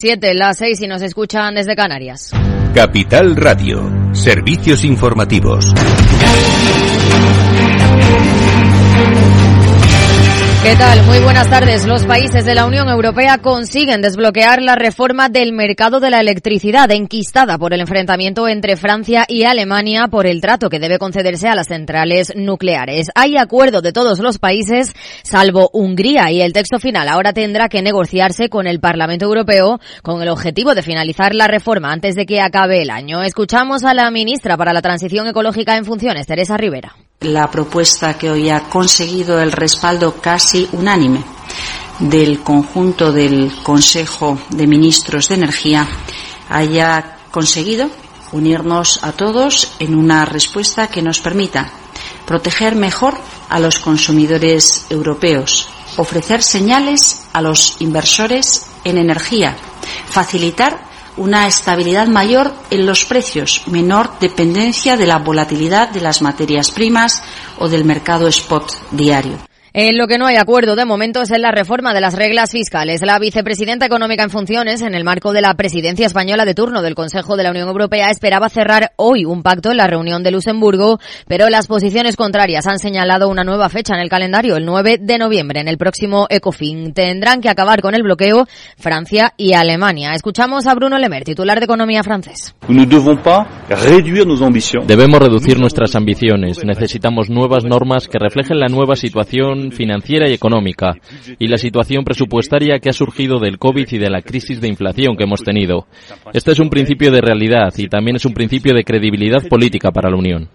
Siete, las seis y nos escuchan desde Canarias. Capital Radio, servicios informativos. ¿Qué tal? Muy buenas tardes. Los países de la Unión Europea consiguen desbloquear la reforma del mercado de la electricidad, enquistada por el enfrentamiento entre Francia y Alemania por el trato que debe concederse a las centrales nucleares. Hay acuerdo de todos los países, salvo Hungría, y el texto final ahora tendrá que negociarse con el Parlamento Europeo con el objetivo de finalizar la reforma antes de que acabe el año. Escuchamos a la ministra para la Transición Ecológica en funciones, Teresa Rivera la propuesta que hoy ha conseguido el respaldo casi unánime del conjunto del Consejo de Ministros de Energía haya conseguido unirnos a todos en una respuesta que nos permita proteger mejor a los consumidores europeos, ofrecer señales a los inversores en energía, facilitar una estabilidad mayor en los precios, menor dependencia de la volatilidad de las materias primas o del mercado spot diario. En lo que no hay acuerdo de momento es en la reforma de las reglas fiscales. La vicepresidenta económica en funciones, en el marco de la presidencia española de turno del Consejo de la Unión Europea, esperaba cerrar hoy un pacto en la reunión de Luxemburgo, pero las posiciones contrarias han señalado una nueva fecha en el calendario, el 9 de noviembre, en el próximo ECOFIN. Tendrán que acabar con el bloqueo Francia y Alemania. Escuchamos a Bruno Lemer, titular de Economía francés. Debemos reducir nuestras ambiciones. Necesitamos nuevas normas que reflejen la nueva situación financiera y económica y la situación presupuestaria que ha surgido del COVID y de la crisis de inflación que hemos tenido. Este es un principio de realidad y también es un principio de credibilidad política para la Unión.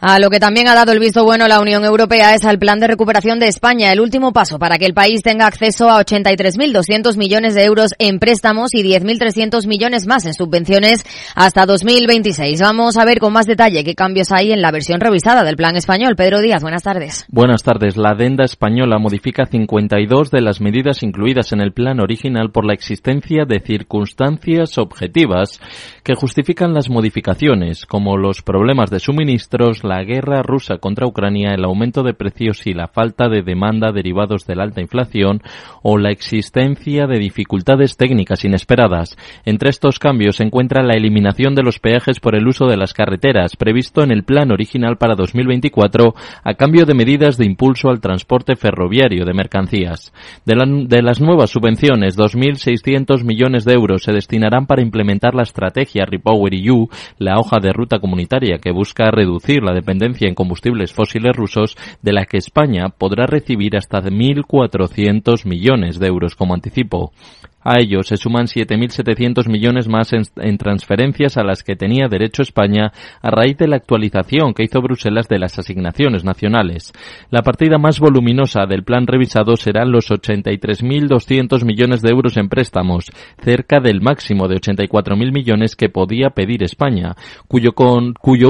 A lo que también ha dado el visto bueno la Unión Europea es al plan de recuperación de España, el último paso para que el país tenga acceso a 83.200 millones de euros en préstamos y 10.300 millones más en subvenciones hasta 2026. Vamos a ver con más detalle qué cambios hay en la versión revisada del plan español. Pedro Díaz, buenas tardes. Buenas tardes. La adenda española modifica 52 de las medidas incluidas en el plan original por la existencia de circunstancias objetivas que justifican las modificaciones, como los problemas de suministros, la guerra rusa contra Ucrania, el aumento de precios y la falta de demanda derivados de la alta inflación o la existencia de dificultades técnicas inesperadas. Entre estos cambios se encuentra la eliminación de los peajes por el uso de las carreteras, previsto en el plan original para 2024, a cambio de medidas de impulso al transporte ferroviario de mercancías. De, las nuevas subvenciones, 2.600 millones de euros se destinarán para implementar la estrategia Repower EU, la hoja de ruta comunitaria que busca reducir la dependencia en combustibles fósiles rusos, de la que España podrá recibir hasta 1.400 millones de euros como anticipo. A ello se suman 7.700 millones más en, transferencias a las que tenía derecho España a raíz de la actualización que hizo Bruselas de las asignaciones nacionales. La partida más voluminosa del plan revisado serán los 83.200 millones de euros en préstamos, cerca del máximo de 84.000 millones que podía pedir España, cuyo,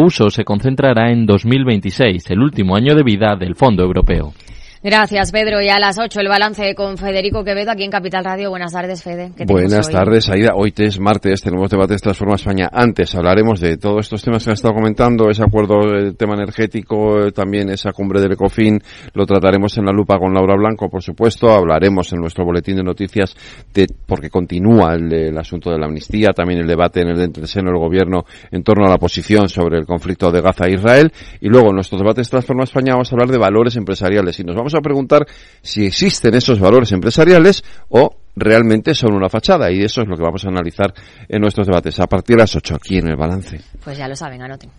uso se concentrará en 2026, el último año de vida del Fondo Europeo. Gracias, Pedro. Y a las 8 el balance con Federico Quevedo aquí en Capital Radio. Buenas tardes, Fede. Buenas tardes, Aida. Hoy es martes, tenemos debates Transforma España. Antes hablaremos de todos estos temas que han estado comentando, ese acuerdo, el tema energético, eh, también esa cumbre del ECOFIN. Lo trataremos en la lupa con Laura Blanco, por supuesto. Hablaremos en nuestro boletín de noticias de, porque continúa el, asunto de la amnistía, también el debate en el, dentro del seno del gobierno en torno a la posición sobre el conflicto de Gaza e Israel. Y luego en nuestros debates Transforma España vamos a hablar de valores empresariales y nos vamos vamos a preguntar si existen esos valores empresariales o realmente son una fachada y eso es lo que vamos a analizar en nuestros debates a partir de las 8 aquí en el balance. Pues ya lo saben, anoten.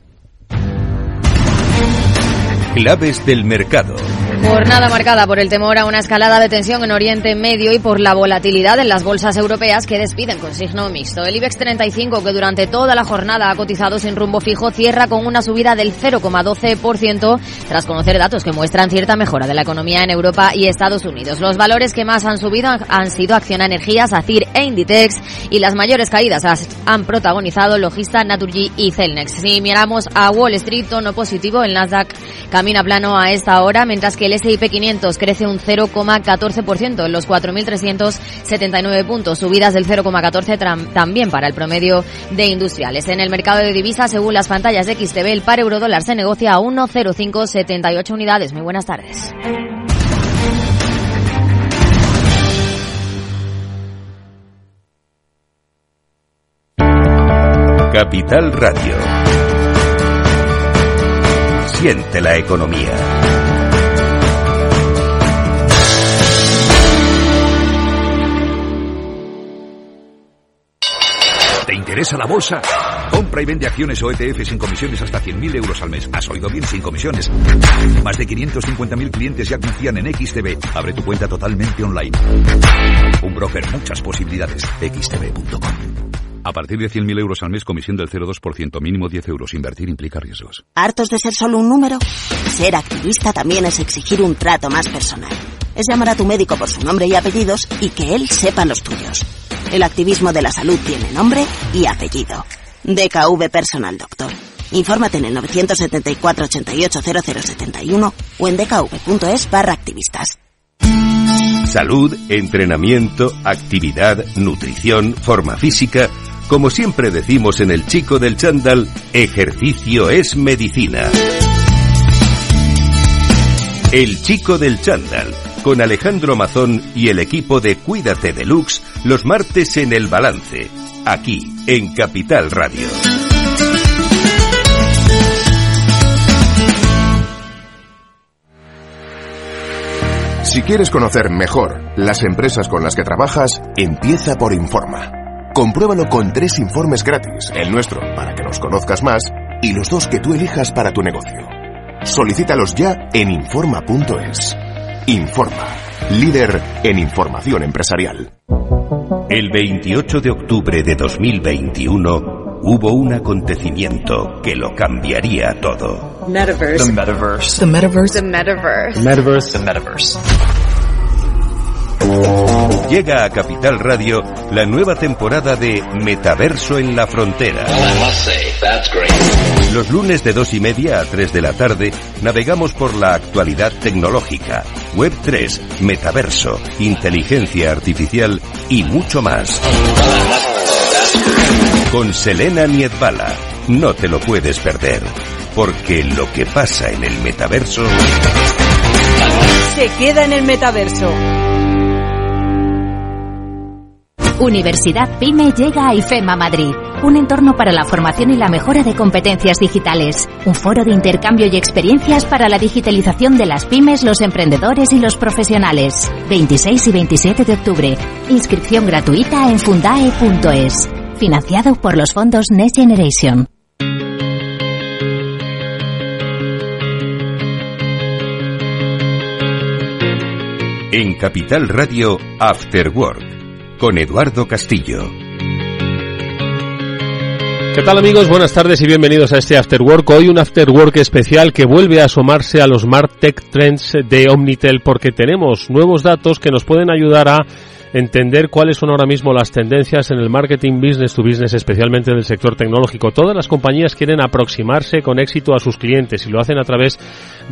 Claves del mercado. Jornada marcada por el temor a una escalada de tensión en Oriente Medio y por la volatilidad en las bolsas europeas que despiden con signo mixto. El IBEX 35, que durante toda la jornada ha cotizado sin rumbo fijo, cierra con una subida del 0,12% tras conocer datos que muestran cierta mejora de la economía en Europa y Estados Unidos. Los valores que más han subido han sido Acciona Energías, ACIR e Inditex y las mayores caídas han protagonizado Logista, Naturgy y Celnex. Si miramos a Wall Street, tono positivo, el Nasdaq camina plano a esta hora, mientras que el S&P 500 crece un 0,14% en los 4.379 puntos, subidas del 0,14 también para el promedio de industriales. En el mercado de divisas, según las pantallas de XTB, el par euro dólar se negocia a 1,0578 unidades. Muy buenas tardes. Capital Radio. Siente la economía. Interesa la bolsa? Compra y vende acciones o ETF sin comisiones hasta 100.000 euros al mes. ¿Has oído bien? Sin comisiones. Más de 550.000 clientes ya confían en XTB. Abre tu cuenta totalmente online. Un broker, muchas posibilidades. XTB.com. A partir de 100.000 euros al mes, comisión del 0,2%, mínimo 10 euros. Invertir implica riesgos. ¿Hartos de ser solo un número? Ser activista también es exigir un trato más personal. Es llamar a tu médico por su nombre y apellidos y que él sepa los tuyos. El activismo de la salud tiene nombre y apellido. DKV Personal Doctor. Infórmate en el 974 88 0071 o en dkv.es barra activistas. Salud, entrenamiento, actividad, nutrición, forma física. Como siempre decimos en el chico del chándal, ejercicio es medicina. El chico del chándal, con Alejandro Mazón y el equipo de Cuídate Deluxe, los martes en El Balance, aquí en Capital Radio. Si quieres conocer mejor las empresas con las que trabajas, empieza por Informa. Compruébalo con tres informes gratis, el nuestro para que nos conozcas más y los dos que tú elijas para tu negocio. Solicítalos ya en Informa.es. Informa, líder en información empresarial. El 28 de octubre de 2021 hubo un acontecimiento que lo cambiaría todo. Metaverse. The metaverse. The metaverse. The metaverse. The metaverse. The metaverse. Llega a Capital Radio la nueva temporada de Metaverso en la Frontera. Los lunes de dos y media a 3 de la tarde navegamos por la actualidad tecnológica, Web 3, Metaverso, inteligencia artificial y mucho más. Con Selena Niedbala. No te lo puedes perder, porque lo que pasa en el metaverso Se queda en el metaverso. Universidad PyME llega a IFEMA Madrid, un entorno para la formación y la mejora de competencias digitales, un foro de intercambio y experiencias para la digitalización de las pymes, los emprendedores y los profesionales. 26 y 27 de octubre. Inscripción gratuita en fundae.es. Financiado por los fondos Next Generation. en Capital Radio After Work con Eduardo Castillo. ¿Qué tal amigos? Buenas tardes y bienvenidos a este After Work. Hoy un After Work especial que vuelve a asomarse a los Martech Trends de Omnitel porque tenemos nuevos datos que nos pueden ayudar a entender cuáles son ahora mismo las tendencias en el marketing business to business, especialmente del sector tecnológico. Todas las compañías quieren aproximarse con éxito a sus clientes y lo hacen a través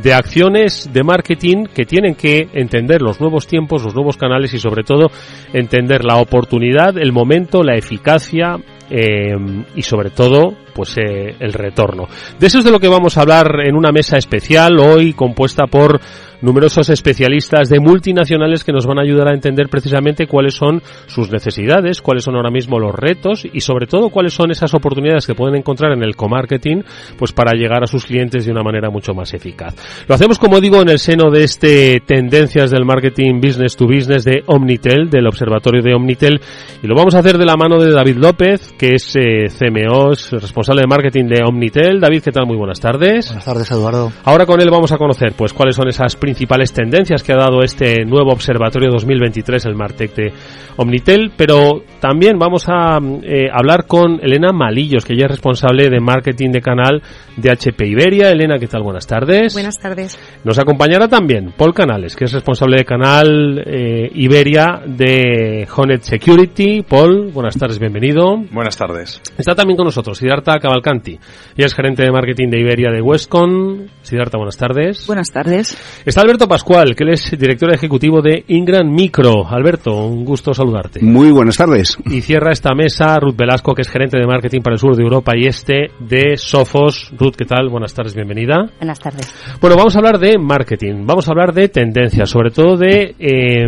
de acciones de marketing que tienen que entender los nuevos tiempos, los nuevos canales y sobre todo entender la oportunidad, el momento, la eficacia, eh, y sobre todo pues eh, el retorno. De eso es de lo que vamos a hablar en una mesa especial hoy compuesta por numerosos especialistas de multinacionales que nos van a ayudar a entender precisamente cuáles son sus necesidades, cuáles son ahora mismo los retos y sobre todo cuáles son esas oportunidades que pueden encontrar en el co-marketing pues para llegar a sus clientes de una manera mucho más eficaz. Lo hacemos como digo en el seno de este tendencias del marketing business to business de Omnitel, del observatorio de Omnitel y lo vamos a hacer de la mano de David López, que es eh, CMO, es responsable de marketing de Omnitel. David, ¿qué tal? Muy buenas tardes. Buenas tardes, Eduardo. Ahora con él vamos a conocer pues cuáles son esas principales tendencias que ha dado este nuevo observatorio 2023, el Martech de Omnitel, pero también vamos a eh, hablar con Elena Malillos, que ya es responsable de marketing de canal de HP Iberia. Elena, ¿qué tal? Buenas tardes. Buenas tardes. Nos acompañará también Paul Canales, que es responsable de canal eh, Iberia de Honet Security. Paul, buenas tardes, bienvenido. Buenas tardes. Está también con nosotros Siddhartha Cavalcanti, y es gerente de marketing de Iberia de Westcon. Siddhartha, buenas tardes. Buenas tardes. Está Alberto Pascual, que él es director ejecutivo de Ingram Micro. Alberto, un gusto saludarte. Muy buenas tardes. Y cierra esta mesa Ruth Velasco, que es gerente de marketing para el sur de Europa y este de Sofos. Ruth, ¿qué tal? Buenas tardes, bienvenida. Buenas tardes. Bueno, vamos a hablar de marketing, vamos a hablar de tendencias, sobre todo de eh,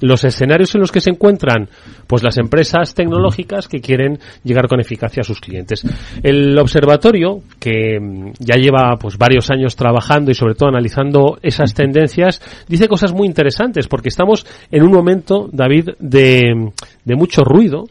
los escenarios en los que se encuentran pues las empresas tecnológicas que quieren llegar con eficacia a sus clientes. El observatorio, que mm, ya lleva pues varios años trabajando y sobre todo analizando esas tendencias, dice cosas muy interesantes porque estamos en un momento, David, de, de mucho ruido,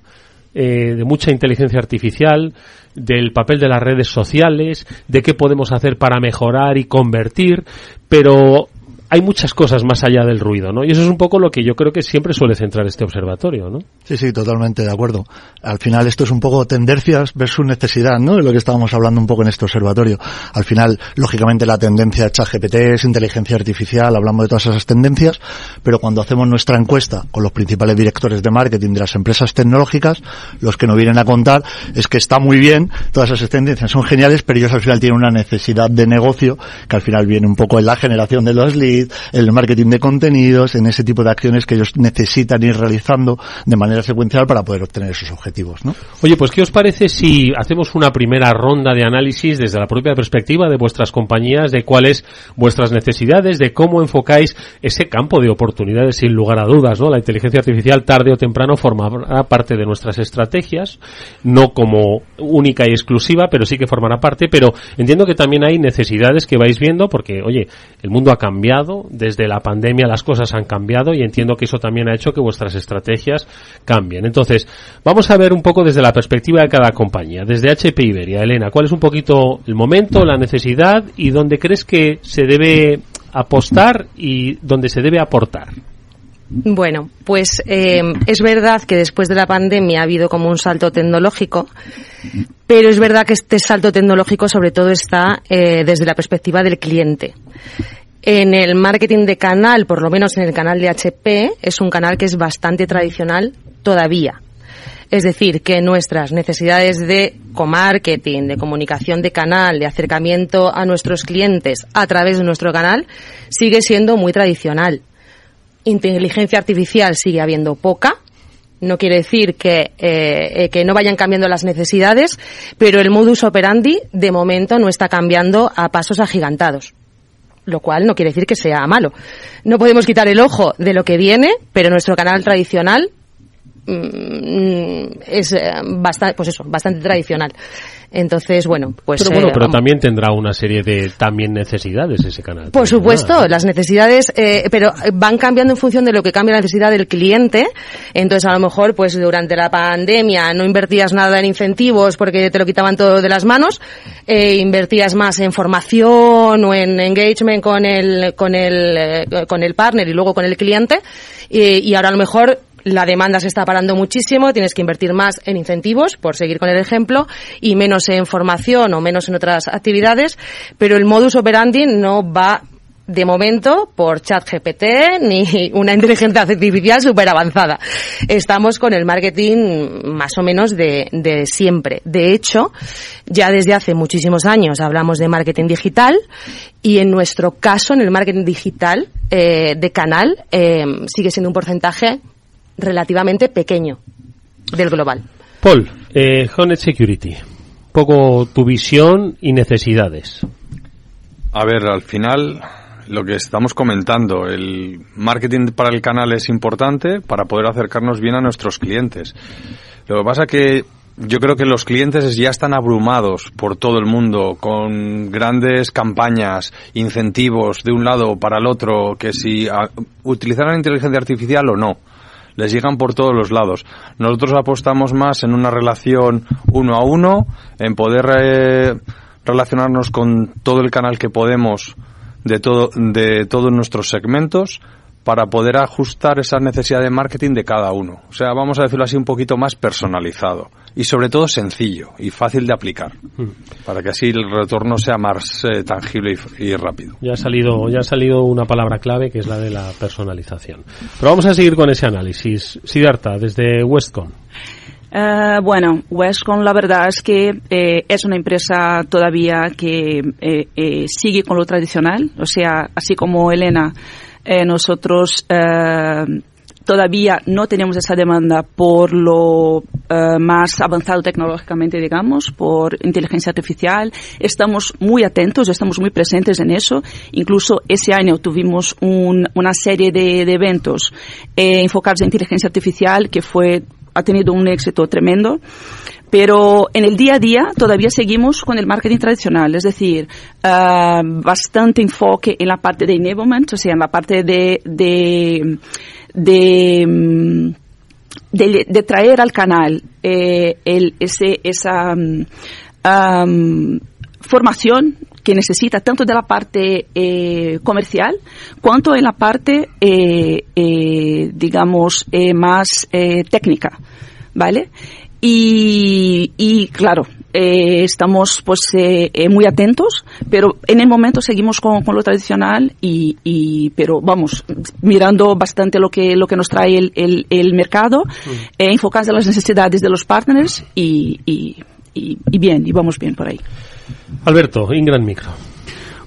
eh, de mucha inteligencia artificial, del papel de las redes sociales, de qué podemos hacer para mejorar y convertir, pero hay muchas cosas más allá del ruido, ¿no? Y eso es un poco lo que yo creo que siempre suele centrar este observatorio, ¿no? Sí, sí, totalmente de acuerdo. Al final esto es un poco tendencias versus necesidad, ¿no? De lo que estábamos hablando un poco en este observatorio. Al final, lógicamente, la tendencia ChatGPT es inteligencia artificial, hablamos de todas esas tendencias, pero cuando hacemos nuestra encuesta con los principales directores de marketing de las empresas tecnológicas, los que nos vienen a contar es que está muy bien, todas esas tendencias son geniales, pero ellos al final tienen una necesidad de negocio que al final viene un poco en la generación de los leads, el marketing de contenidos, en ese tipo de acciones que ellos necesitan ir realizando de manera secuencial para poder obtener esos objetivos, ¿no? Oye, pues ¿qué os parece si hacemos una primera ronda de análisis desde la propia perspectiva de vuestras compañías, de cuáles vuestras necesidades, de cómo enfocáis ese campo de oportunidades sin lugar a dudas, ¿no? La inteligencia artificial tarde o temprano formará parte de nuestras estrategias, no como única y exclusiva, pero sí que formará parte, pero entiendo que también hay necesidades que vais viendo porque, oye, el mundo ha cambiado, desde la pandemia las cosas han cambiado y entiendo que eso también ha hecho que vuestras estrategias cambien. Entonces, vamos a ver un poco desde la perspectiva de cada compañía. Desde HP Iberia, Elena, ¿cuál es un poquito el momento, la necesidad y dónde crees que se debe apostar y dónde se debe aportar? Bueno, pues eh, es verdad que después de la pandemia ha habido como un salto tecnológico, pero es verdad que este salto tecnológico sobre todo está eh, desde la perspectiva del cliente. En el marketing de canal, por lo menos en el canal de HP, es un canal que es bastante tradicional todavía. Es decir, que nuestras necesidades de co-marketing, de comunicación de canal, de acercamiento a nuestros clientes a través de nuestro canal, sigue siendo muy tradicional. Inteligencia artificial sigue habiendo poca, no quiere decir que, eh, que no vayan cambiando las necesidades, pero el modus operandi de momento no está cambiando a pasos agigantados lo cual no quiere decir que sea malo. No podemos quitar el ojo de lo que viene, pero nuestro canal tradicional mm, es eh, bastante, pues eso, bastante tradicional. Entonces, bueno, pues... Pero bueno, eh, pero también tendrá una serie de también necesidades ese canal. Por supuesto, las necesidades, eh, pero van cambiando en función de lo que cambia la necesidad del cliente. Entonces, a lo mejor, pues durante la pandemia no invertías nada en incentivos porque te lo quitaban todo de las manos, eh, invertías más en formación o en engagement con el, con el, eh, con el partner y luego con el cliente. y ahora a lo mejor la demanda se está parando muchísimo, tienes que invertir más en incentivos, por seguir con el ejemplo, y menos en formación o menos en otras actividades, pero el modus operandi no va de momento por ChatGPT ni una inteligencia artificial súper avanzada. Estamos con el marketing más o menos de, de, siempre. De hecho, ya desde hace muchísimos años hablamos de marketing digital y en nuestro caso, en el marketing digital eh, de canal, eh, sigue siendo un porcentaje relativamente pequeño del global. Paul, eh, Security, poco tu visión y necesidades. A ver, al final lo que estamos comentando, el marketing para el canal es importante para poder acercarnos bien a nuestros clientes. Lo que pasa que yo creo que los clientes ya están abrumados por todo el mundo con grandes campañas, incentivos de un lado para el otro, que si utilizarán inteligencia artificial o no les llegan por todos los lados. Nosotros apostamos más en una relación uno a uno, en poder eh, relacionarnos con todo el canal que podemos de, todo, de todos nuestros segmentos para poder ajustar esa necesidad de marketing de cada uno. O sea, vamos a decirlo así un poquito más personalizado y sobre todo sencillo y fácil de aplicar hmm. para que así el retorno sea más eh, tangible y, rápido. Ya ha salido ya ha salido una palabra clave que es la de la personalización. Pero vamos a seguir con ese análisis. Siddhartha, desde Westcon. Uh, bueno, Westcon la verdad es que eh, es una empresa todavía que eh, sigue con lo tradicional, o sea, así como Elena eh, nosotros eh, todavía no tenemos esa demanda por lo eh, más avanzado tecnológicamente, digamos, por inteligencia artificial. Estamos muy atentos, estamos muy presentes en eso. Incluso ese año tuvimos un, una serie de, de eventos enfocados en inteligencia artificial que fue ha tenido un éxito tremendo. pero en el día a día todavía seguimos con el marketing tradicional, es decir, ah, bastante enfoque en la parte de enablement, o sea, en la parte de, de, de, mm, de, traer al canal eh, ese, esa mm, formación que necesita tanto de la parte eh, comercial cuanto en la parte, eh, eh, digamos, más técnica, ¿vale? Y, y claro, estamos pues muy atentos, pero en el momento seguimos con, con lo tradicional y, y, pero vamos, mirando bastante lo que, lo que nos trae el, el, el mercado, mm. enfocados en las necesidades de los partners y, y, y bien, y vamos bien por ahí. Alberto, Ingram Micro.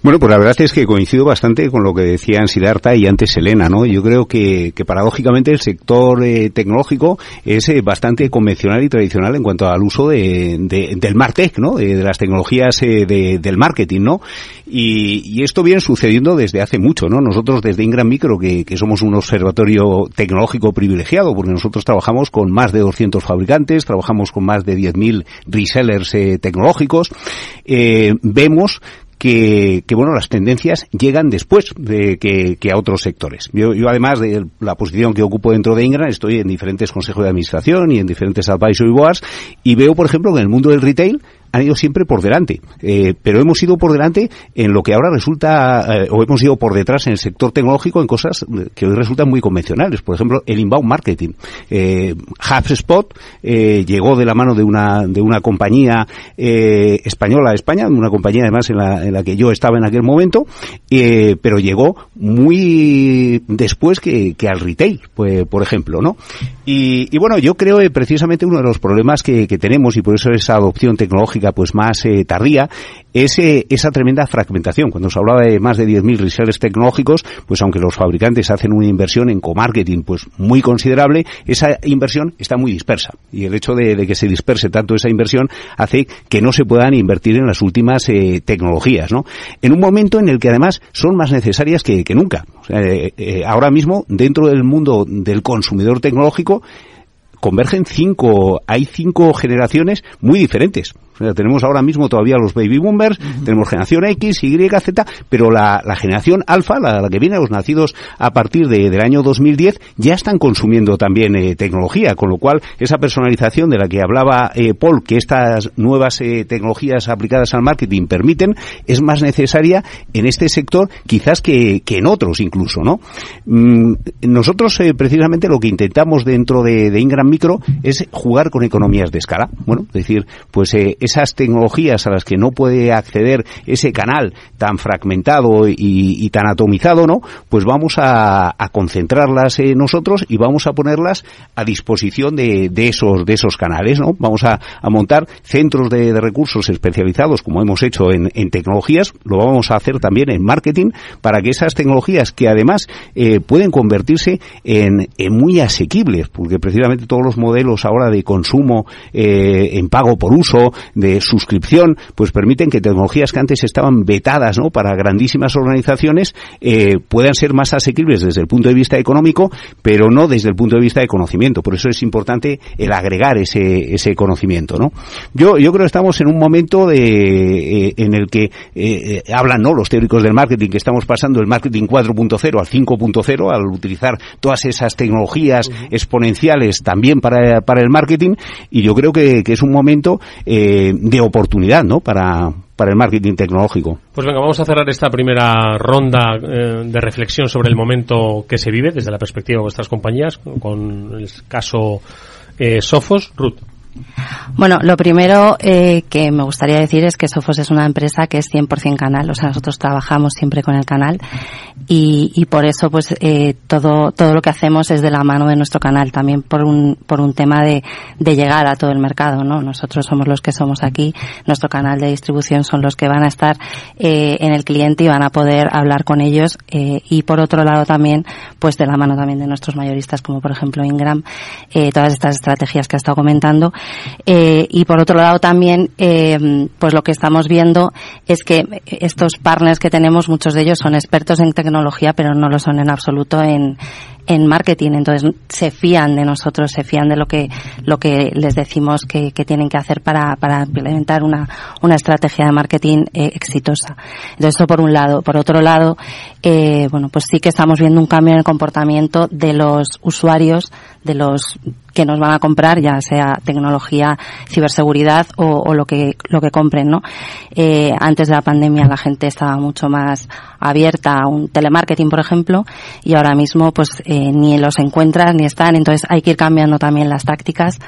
Bueno, pues la verdad es que coincido bastante con lo que decían Siddhartha y antes Elena, ¿no? Yo creo que, que paradójicamente el sector eh, tecnológico es eh, bastante convencional y tradicional en cuanto al uso de, del Martech, ¿no? De, las tecnologías eh, del marketing, ¿no? Y, esto viene sucediendo desde hace mucho, ¿no? Nosotros desde Ingram Micro, que, que somos un observatorio tecnológico privilegiado, porque nosotros trabajamos con más de 200 fabricantes, trabajamos con más de 10.000 resellers tecnológicos, vemos que, que, bueno, las tendencias llegan después de que, que a otros sectores. Yo, yo, además de la posición que ocupo dentro de Ingram, estoy en diferentes consejos de administración y en diferentes advisory boards y veo, por ejemplo, que en el mundo del retail han ido siempre por delante, eh, pero hemos ido por delante en lo que ahora resulta, eh, o hemos ido por detrás en el sector tecnológico en cosas que hoy resultan muy convencionales. Por ejemplo, el inbound marketing. Eh, HubSpot eh, llegó de la mano de una, de una compañía eh, española de España, una compañía además en la, en la que yo estaba en aquel momento, eh, pero llegó muy después que, que al retail, pues, por ejemplo, ¿no? Y, bueno, yo creo precisamente uno de los problemas que, que tenemos y por eso esa adopción tecnológica pues más eh, tardía es esa tremenda fragmentación. Cuando se hablaba de más de 10.000 resellers tecnológicos, pues aunque los fabricantes hacen una inversión en co-marketing pues muy considerable, esa inversión está muy dispersa. Y el hecho de, que se disperse tanto esa inversión hace que no se puedan invertir en las últimas eh, tecnologías, ¿no? En un momento en el que además son más necesarias que, nunca. Eh, ahora mismo, dentro del mundo del consumidor tecnológico, convergen cinco, hay cinco generaciones muy diferentes tenemos ahora mismo todavía los baby boomers, tenemos generación X, Y, Z, pero la, generación alfa, la, que viene, los nacidos a partir de, del año 2010, ya están consumiendo también eh, tecnología, con lo cual esa personalización de la que hablaba eh, Paul, que estas nuevas eh, tecnologías aplicadas al marketing permiten, es más necesaria en este sector quizás que, que en otros incluso, ¿no? Mm, nosotros precisamente lo que intentamos dentro de, de, Ingram Micro es jugar con economías de escala. Bueno, es decir, pues esas tecnologías a las que no puede acceder ese canal tan fragmentado y, tan atomizado, ¿no? Pues vamos a, concentrarlas nosotros y vamos a ponerlas a disposición de, esos de esos canales, ¿no? Vamos a, montar centros de, recursos especializados, como hemos hecho en, tecnologías, lo vamos a hacer también en marketing para que esas tecnologías que además eh, pueden convertirse en, muy asequibles, porque precisamente todos los modelos ahora de consumo eh, en pago por uso, de suscripción, pues permiten que tecnologías que antes estaban vetadas ¿no? para grandísimas organizaciones eh, puedan ser más asequibles desde el punto de vista económico, pero no desde el punto de vista de conocimiento. Por eso es importante el agregar ese, ese conocimiento. ¿no? Yo, yo creo que estamos en un momento de, eh, en el que eh, hablan ¿no? los teóricos del marketing que estamos pasando del marketing 4.0 al 5.0 al utilizar todas esas tecnologías exponenciales también para, para el marketing y yo creo que, que es un momento eh, de, oportunidad ¿no? para, para el marketing tecnológico. Pues venga, vamos a cerrar esta primera ronda eh, de reflexión sobre el momento que se vive desde la perspectiva de vuestras compañías, con el caso eh, Sofos. Ruth. Bueno, lo primero eh, que me gustaría decir es que Sofos es una empresa que es 100% canal, o sea, nosotros trabajamos siempre con el canal. Y, y por eso pues eh, todo todo lo que hacemos es de la mano de nuestro canal, también por un por un tema de, de llegar a todo el mercado, ¿no? Nosotros somos los que somos aquí, nuestro canal de distribución son los que van a estar eh, en el cliente y van a poder hablar con ellos eh, y por otro lado también pues de la mano también de nuestros mayoristas como por ejemplo Ingram, eh, todas estas estrategias que ha estado comentando eh, y por otro lado también, eh, pues lo que estamos viendo es que estos partners que tenemos, muchos de ellos son expertos en tecnología, pero no lo son en absoluto en, en marketing, entonces se fían de nosotros, se fían de lo que lo que les decimos que, que tienen que hacer para, para implementar una, una estrategia de marketing eh, exitosa. Entonces eso por un lado. Por otro lado, eh, bueno, pues sí que estamos viendo un cambio en el comportamiento de los usuarios, de los que nos van a comprar, ya sea tecnología, ciberseguridad o, o lo que lo que compren, ¿no? Eh, antes de la pandemia la gente estaba mucho más abierta a un telemarketing, por ejemplo, y ahora mismo pues eh, ni los encuentras ni están, entonces hay que ir cambiando también las tácticas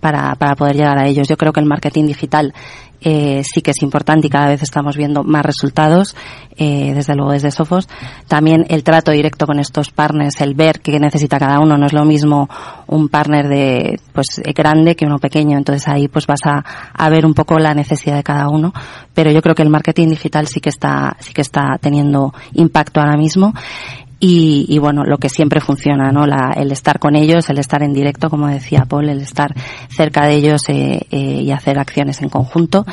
para, para poder llegar a ellos. Yo creo que el marketing digital eh, sí que es importante y cada vez estamos viendo más resultados, eh, desde luego desde Sofos. También el trato directo con estos partners, el ver qué necesita cada uno, no es lo mismo un partner de pues grande que uno pequeño, entonces ahí pues vas a, a ver un poco la necesidad de cada uno, pero yo creo que el marketing digital sí que está sí que está teniendo impacto ahora mismo y, y, bueno, lo que siempre funciona, ¿no? La, el estar con ellos, el estar en directo, como decía Paul, el estar cerca de ellos eh, eh, y hacer acciones en conjunto.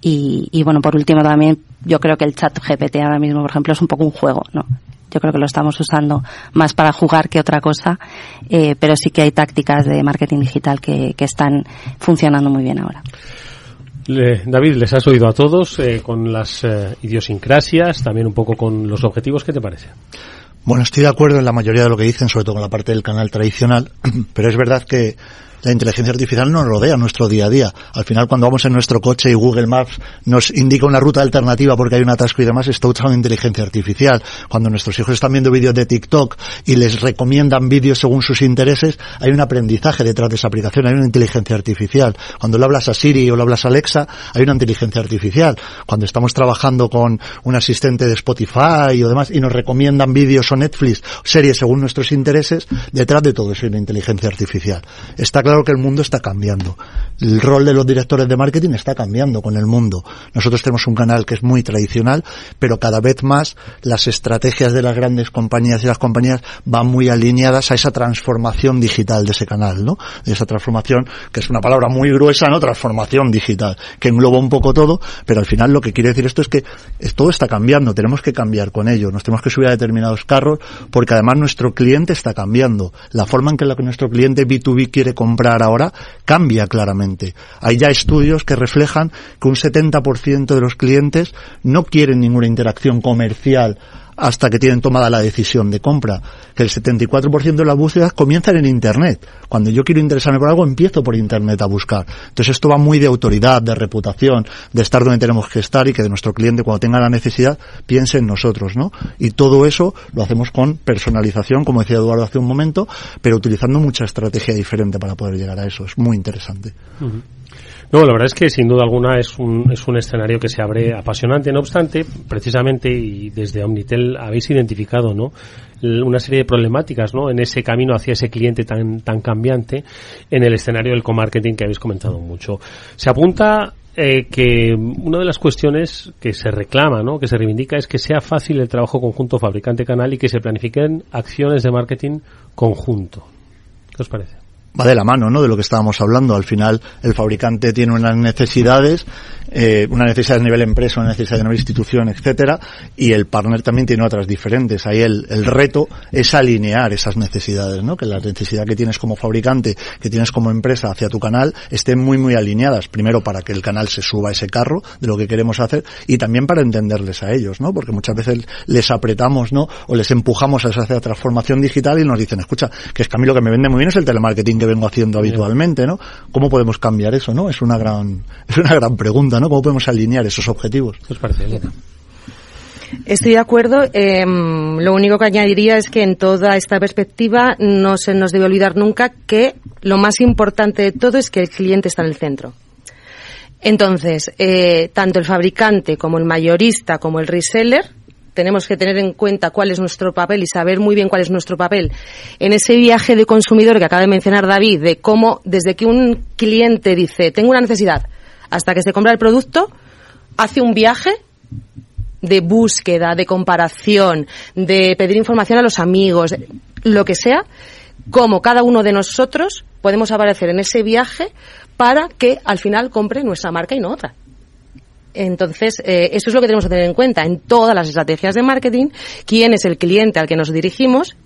Y, y, bueno, por último también, yo creo que el chat GPT ahora mismo, por ejemplo, es un poco un juego, ¿no? Yo creo que lo estamos usando más para jugar que otra cosa, eh, pero sí que hay tácticas de marketing digital que, que están funcionando muy bien ahora. Le, David, les has oído a todos eh, con las eh, idiosincrasias, también un poco con los objetivos. ¿Qué te parece? Bueno, estoy de acuerdo en la mayoría de lo que dicen, sobre todo con la parte del canal tradicional, pero es verdad que la inteligencia artificial nos rodea nuestro día a día. Al final, cuando vamos en nuestro coche y Google Maps nos indica una ruta alternativa porque hay un atasco y demás, está usando inteligencia artificial. Cuando nuestros hijos están viendo vídeos de TikTok y les recomiendan vídeos según sus intereses, hay un aprendizaje detrás de esa aplicación, hay una inteligencia artificial. Cuando le hablas a Siri o le hablas a Alexa, hay una inteligencia artificial. Cuando estamos trabajando con un asistente de Spotify o demás y nos recomiendan vídeos o Netflix, series según nuestros intereses, detrás de todo eso hay una inteligencia artificial. Está claro que el mundo está cambiando. El rol de los directores de marketing está cambiando con el mundo. Nosotros tenemos un canal que es muy tradicional, pero cada vez más las estrategias de las grandes compañías y las compañías van muy alineadas a esa transformación digital de ese canal, ¿no? Esa transformación, que es una palabra muy gruesa, ¿no? Transformación digital, que engloba un poco todo, pero al final lo que quiere decir esto es que todo está cambiando, tenemos que cambiar con ello, nos tenemos que subir a determinados carros, porque además nuestro cliente está cambiando. La forma en que nuestro cliente B2B quiere comprar comprar ahora cambia claramente. Hay ya estudios que reflejan que un 70% de los clientes no quieren ninguna interacción comercial hasta que tienen tomada la decisión de compra. Que el 74% de las búsquedas comienzan en Internet. Cuando yo quiero interesarme por algo, empiezo por Internet a buscar. Entonces esto va muy de autoridad, de reputación, de estar donde tenemos que estar y que nuestro cliente cuando tenga la necesidad piense en nosotros, ¿no? Y todo eso lo hacemos con personalización, como decía Eduardo hace un momento, pero utilizando mucha estrategia diferente para poder llegar a eso. Es muy interesante. No, la verdad es que sin duda alguna es un, es un escenario que se abre apasionante. No obstante, precisamente, y desde Omnitel habéis identificado, ¿no? una serie de problemáticas ¿no? en ese camino hacia ese cliente tan, tan cambiante en el escenario del co-marketing que habéis comentado mucho. Se apunta eh, que una de las cuestiones que se reclama, ¿no? que se reivindica, es que sea fácil el trabajo conjunto fabricante-canal y que se planifiquen acciones de marketing conjunto. ¿Qué os parece? Va de la mano, ¿no? De lo que estábamos hablando. Al final, el fabricante tiene unas necesidades, eh, una necesidad a nivel empresa, una necesidad a nivel institución, etcétera, y el partner también tiene otras diferentes. Ahí el, el reto es alinear esas necesidades, ¿no? Que la necesidad que tienes como fabricante, que tienes como empresa hacia tu canal, estén muy, muy alineadas. Primero para que el canal se suba a ese carro de lo que queremos hacer y también para entenderles a ellos, ¿no? Porque muchas veces les apretamos, ¿no? O les empujamos a esa transformación digital y nos dicen, escucha, que es que a mí lo que me vende muy bien es el telemarketing que vengo haciendo habitualmente, ¿no? ¿Cómo podemos cambiar eso, no? Es una gran, es una gran pregunta, ¿no? ¿Cómo podemos alinear esos objetivos? ¿Qué os parece, Elena? Estoy de acuerdo. Eh, lo único que añadiría es que en toda esta perspectiva no se nos debe olvidar nunca que lo más importante de todo es que el cliente está en el centro. Entonces, eh, tanto el fabricante como el mayorista como el reseller tenemos que tener en cuenta cuál es nuestro papel y saber muy bien cuál es nuestro papel en ese viaje de consumidor que acaba de mencionar David, de cómo desde que un cliente dice tengo una necesidad hasta que se compra el producto, hace un viaje de búsqueda, de comparación, de pedir información a los amigos, lo que sea, cómo cada uno de nosotros podemos aparecer en ese viaje para que al final compre nuestra marca y no otra. Entonces, eh, eso es lo que tenemos que tener en cuenta en todas las estrategias de marketing, quién es el cliente al que nos dirigimos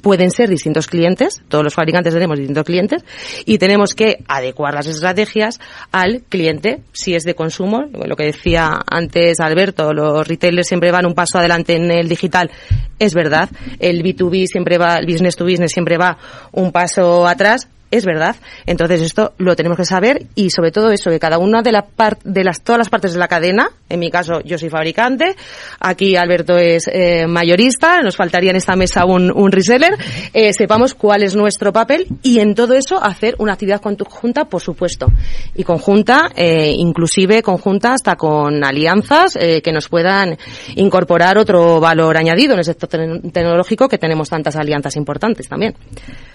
pueden ser distintos clientes, todos los fabricantes tenemos distintos clientes, y tenemos que adecuar las estrategias al cliente, si es de consumo, lo que decía antes Alberto, los retailers siempre van un paso adelante en el digital, es verdad, el B2B siempre va, el business to business siempre va un paso atrás, es verdad. Entonces esto lo tenemos que saber y sobre todo eso, que cada una de, la de las, todas las partes de la cadena, en mi caso yo soy fabricante, aquí Alberto es eh, mayorista, nos faltaría en esta mesa un, un reseller, eh, sepamos cuál es nuestro papel y en todo eso hacer una actividad conjunta, por supuesto. Y conjunta, eh, inclusive conjunta hasta con alianzas eh, que nos puedan incorporar otro valor añadido en el sector tecnológico que tenemos tantas alianzas importantes también.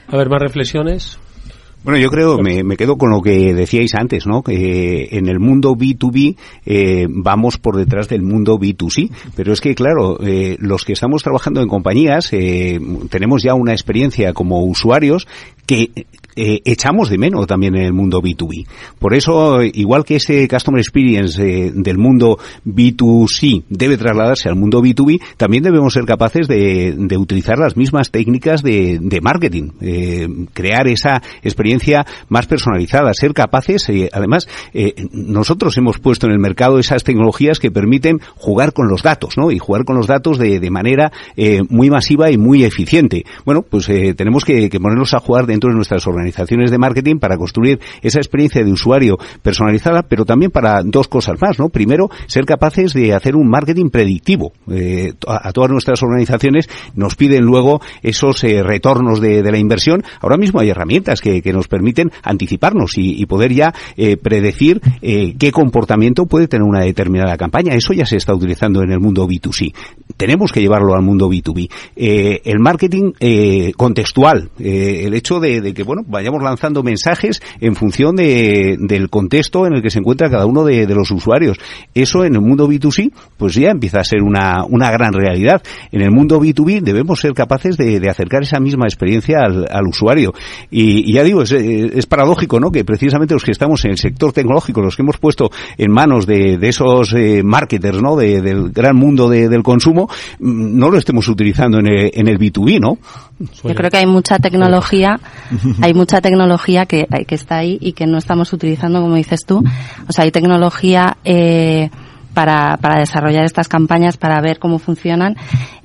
A ver, más reflexiones. Bueno, yo creo, me, me, quedo con lo que decíais antes, ¿no? Que en el mundo B2B eh, vamos por detrás del mundo B2C. Pero es que, claro, eh, los que estamos trabajando en compañías eh, tenemos ya una experiencia como usuarios que eh, echamos de menos también en el mundo B2B. Por eso, igual que ese Customer Experience eh, del mundo B2C debe trasladarse al mundo B2B, también debemos ser capaces de, utilizar las mismas técnicas de, marketing, eh, crear esa experiencia más personalizada, ser capaces, eh, además, nosotros hemos puesto en el mercado esas tecnologías que permiten jugar con los datos, ¿no? Y jugar con los datos de, de manera muy masiva y muy eficiente. Bueno, pues tenemos que, que ponernos a jugar dentro de nuestras organizaciones organizaciones de marketing para construir esa experiencia de usuario personalizada, pero también para dos cosas más, ¿no? Primero, ser capaces de hacer un marketing predictivo. Eh, a, todas nuestras organizaciones nos piden luego esos eh, retornos de, la inversión. Ahora mismo hay herramientas que, nos permiten anticiparnos y, poder ya eh, predecir qué comportamiento puede tener una determinada campaña. Eso ya se está utilizando en el mundo B2C. Tenemos que llevarlo al mundo B2B. Eh, el marketing contextual, el hecho de, que, bueno, vayamos lanzando mensajes en función de, del contexto en el que se encuentra cada uno de, los usuarios. Eso en el mundo B2C, pues ya empieza a ser una, una gran realidad. En el mundo B2B debemos ser capaces de, acercar esa misma experiencia al, usuario. Y, ya digo, es, es, paradójico, ¿no? Que precisamente los que estamos en el sector tecnológico, los que hemos puesto en manos de, esos eh, marketers, ¿no? De, del gran mundo del consumo, mm, no lo estemos utilizando en el, en el B2B, ¿no? Yo creo que hay mucha tecnología, hay mucha tecnología que, que está ahí y que no estamos utilizando, como dices tú. O sea, hay tecnología eh, para, para desarrollar estas campañas, para ver cómo funcionan,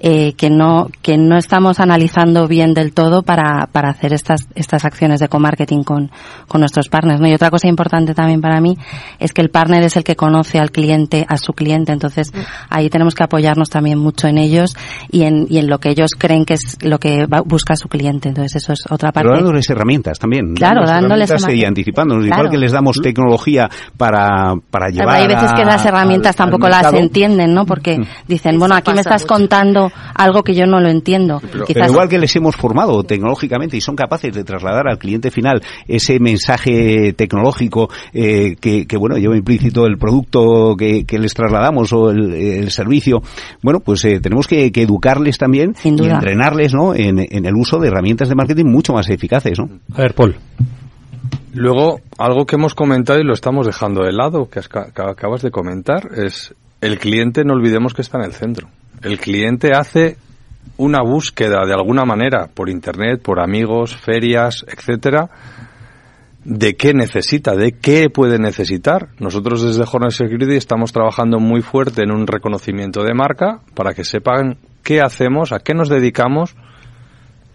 eh, que no que no estamos analizando bien del todo para, para hacer estas estas acciones de co-marketing con, con nuestros partners. ¿no? Y otra cosa importante también para mí es que el partner es el que conoce al cliente, a su cliente. Entonces, ahí tenemos que apoyarnos también mucho en ellos y en, y en lo que ellos creen que es lo que va, busca su cliente. Entonces, eso es otra parte. Pero dándoles herramientas también. Claro, dándoles herramientas y anticipándonos. Claro. Igual que les damos tecnología para, para llevar Hay veces que las herramientas tampoco las entienden, ¿no? Porque dicen, bueno, aquí me estás mucho. contando algo que yo no lo entiendo. Pero, Quizás... pero igual que les hemos formado tecnológicamente y son capaces de trasladar al cliente final ese mensaje tecnológico eh, que, que, bueno, lleva implícito el producto que, que les trasladamos o el, el, servicio, bueno, pues eh, tenemos que, que, educarles también y entrenarles, ¿no? En, en el uso de herramientas de marketing mucho más eficaces, ¿no? A ver, Paul. Luego, algo que hemos comentado y lo estamos dejando de lado, que acabas de comentar, es el cliente, no olvidemos que está en el centro. El cliente hace una búsqueda de alguna manera por internet, por amigos, ferias, etcétera, de qué necesita, de qué puede necesitar. Nosotros desde Hornet Security estamos trabajando muy fuerte en un reconocimiento de marca para que sepan qué hacemos, a qué nos dedicamos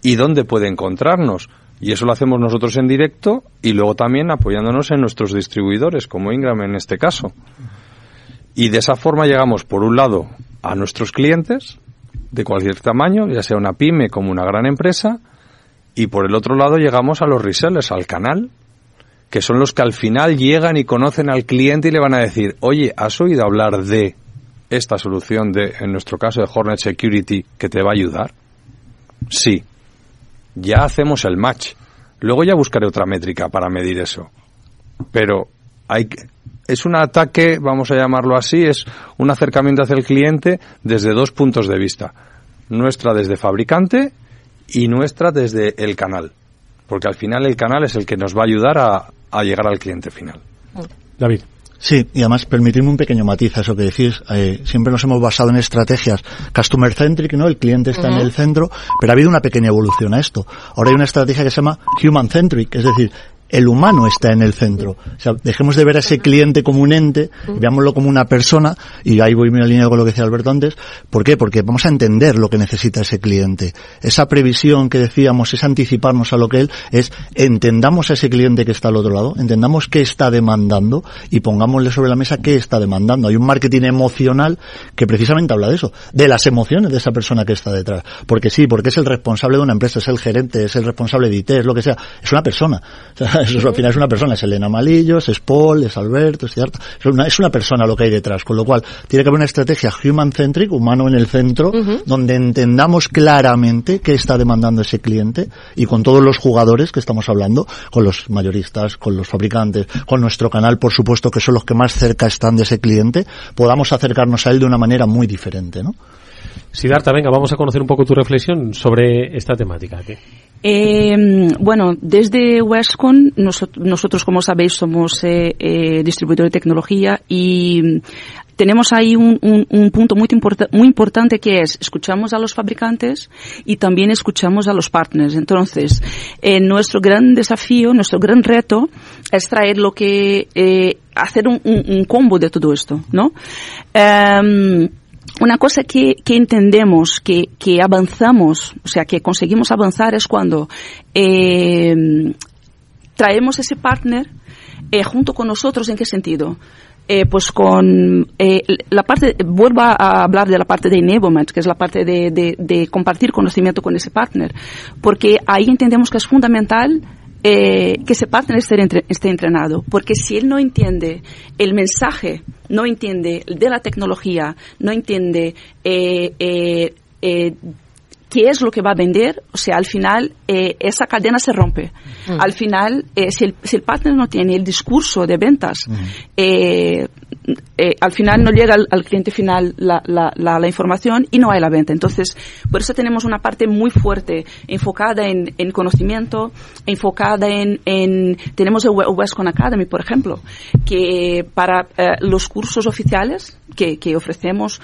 y dónde puede encontrarnos. Y eso lo hacemos nosotros en directo y luego también apoyándonos en nuestros distribuidores, como Ingram en este caso. Y de esa forma llegamos, por un lado, a nuestros clientes de cualquier tamaño, ya sea una pyme como una gran empresa, y por el otro lado llegamos a los resellers, al canal, que son los que al final llegan y conocen al cliente y le van a decir, oye, ¿has oído hablar de esta solución de, en nuestro caso de Hornet Security, que te va a ayudar? Sí. Ya hacemos el match. Luego ya buscaré otra métrica para medir eso. Pero hay que, es un ataque, vamos a llamarlo así, es un acercamiento hacia el cliente desde dos puntos de vista. Nuestra desde fabricante y nuestra desde el canal. Porque al final el canal es el que nos va a ayudar a, a llegar al cliente final. David. Sí, y además permitirme un pequeño matiz a eso que decís. Eh, siempre nos hemos basado en estrategias customer centric, ¿no? El cliente está en el centro, pero ha habido una pequeña evolución a esto. Ahora hay una estrategia que se llama human centric, es decir, el humano está en el centro. O sea, dejemos de ver a ese cliente como un ente, veámoslo como una persona, y ahí voy muy alineado con lo que decía Alberto antes. ¿Por qué? Porque vamos a entender lo que necesita ese cliente. Esa previsión que decíamos, es anticiparnos a lo que él es, entendamos a ese cliente que está al otro lado, entendamos qué está demandando y pongámosle sobre la mesa qué está demandando. Hay un marketing emocional que precisamente habla de eso, de las emociones de esa persona que está detrás. Porque sí, porque es el responsable de una empresa, es el gerente, es el responsable de IT, es lo que sea. Es una persona. eso al final es una persona, es Elena Malillos, es Paul, es Alberto, es cierto. Es una, es una persona lo que hay detrás, con lo cual tiene que haber una estrategia human-centric, humano en el centro, donde entendamos claramente qué está demandando ese cliente y con todos los jugadores que estamos hablando, con los mayoristas, con los fabricantes, con nuestro canal, por supuesto, que son los que más cerca están de ese cliente, podamos acercarnos a él de una manera muy diferente, ¿no? Siddhartha, venga, vamos a conocer un poco tu reflexión sobre esta temática. Eh, bueno, desde Westcon, nosotros, como sabéis, somos eh, eh, distribuidor de tecnología y tenemos ahí un, punto muy, importante que es escuchamos a los fabricantes y también escuchamos a los partners. Entonces, nuestro gran desafío, nuestro gran reto es traer lo que, hacer un, combo de todo esto, ¿no? Em, una cosa que, que entendemos, que, que, avanzamos, o sea, que conseguimos avanzar es cuando eh, traemos ese partner eh, junto con nosotros. ¿En qué sentido? Eh, pues con la parte, vuelvo a hablar de la parte de enablement, que es la parte de, de compartir conocimiento con ese partner, porque ahí entendemos que es fundamental eh, que ese partner esté, esté, entrenado, porque si él no entiende el mensaje, no entiende de la tecnología, no entiende eh, eh, eh qué es lo que va a vender, o sea, al final eh, esa cadena se rompe. Mm. Al final, eh, si, el, si, el, partner no tiene el discurso de ventas, mm. eh, eh, al final no llega al, al cliente final la, la, la, la, información y no hay la venta. Entonces, por eso tenemos una parte muy fuerte enfocada en, en conocimiento, enfocada en, en tenemos el Westcon Academy, por ejemplo, que para eh, los cursos oficiales que, que ofrecemos,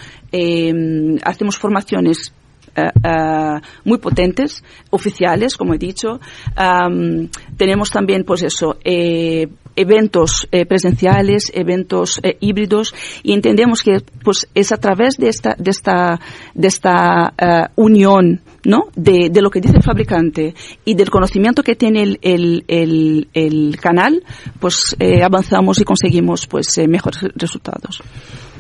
hacemos formaciones Uh, uh, muy potentes, oficiales, como he dicho. Um, tenemos también, pues eso, eh, eventos eh, presenciales, eventos eh, híbridos, y entendemos que, pues, es a través de esta, de esta, de esta unión, ¿no? De, de, lo que dice el fabricante y del conocimiento que tiene el, el, el, el canal, pues, avanzamos y conseguimos, pues, mejores resultados.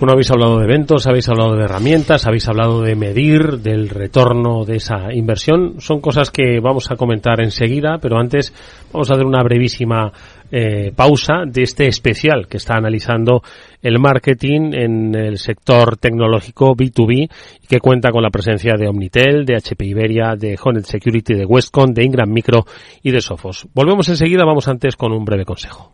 Bueno, habéis hablado de eventos, habéis hablado de herramientas, habéis hablado de medir, del retorno de esa inversión. Son cosas que vamos a comentar enseguida, pero antes vamos a hacer una brevísima eh, pausa de este especial que está analizando el marketing en el sector tecnológico B2B y que cuenta con la presencia de Omnitel, de HP Iberia, de Honet Security, de Westcon, de Ingram Micro y de Sophos. Volvemos enseguida, vamos antes con un breve consejo.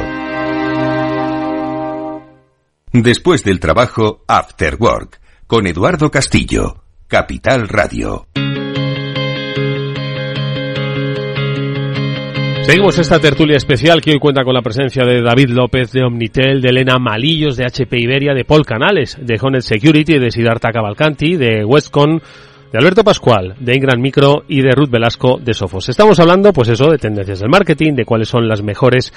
Después del trabajo, After Work, con Eduardo Castillo, Capital Radio. Seguimos esta tertulia especial que hoy cuenta con la presencia de David López de Omnitel, de Elena Malillos de HP Iberia, de Paul Canales de Honet Security, de Siddhartha Cavalcanti, de Westcon, de Alberto Pascual, de Ingram Micro y de Ruth Velasco de Sofos. Estamos hablando, pues eso, de tendencias del marketing, de cuáles son las mejores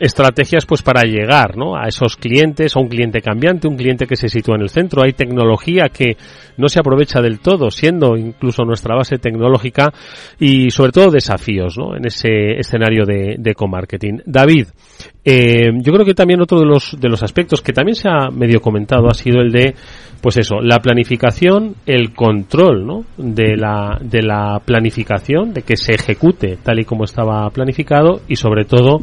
estrategias, pues para llegar, ¿no? A esos clientes, a un cliente cambiante, un cliente que se sitúa en el centro. Hay tecnología que no se aprovecha del todo, siendo incluso nuestra base tecnológica y sobre todo desafíos, ¿no? En ese escenario de, de co-marketing. David, eh, yo creo que también otro de los, de los aspectos que también se ha medio comentado ha sido el de, pues eso, la planificación, el control, ¿no? De la, de la planificación, de que se ejecute tal y como estaba planificado y sobre todo,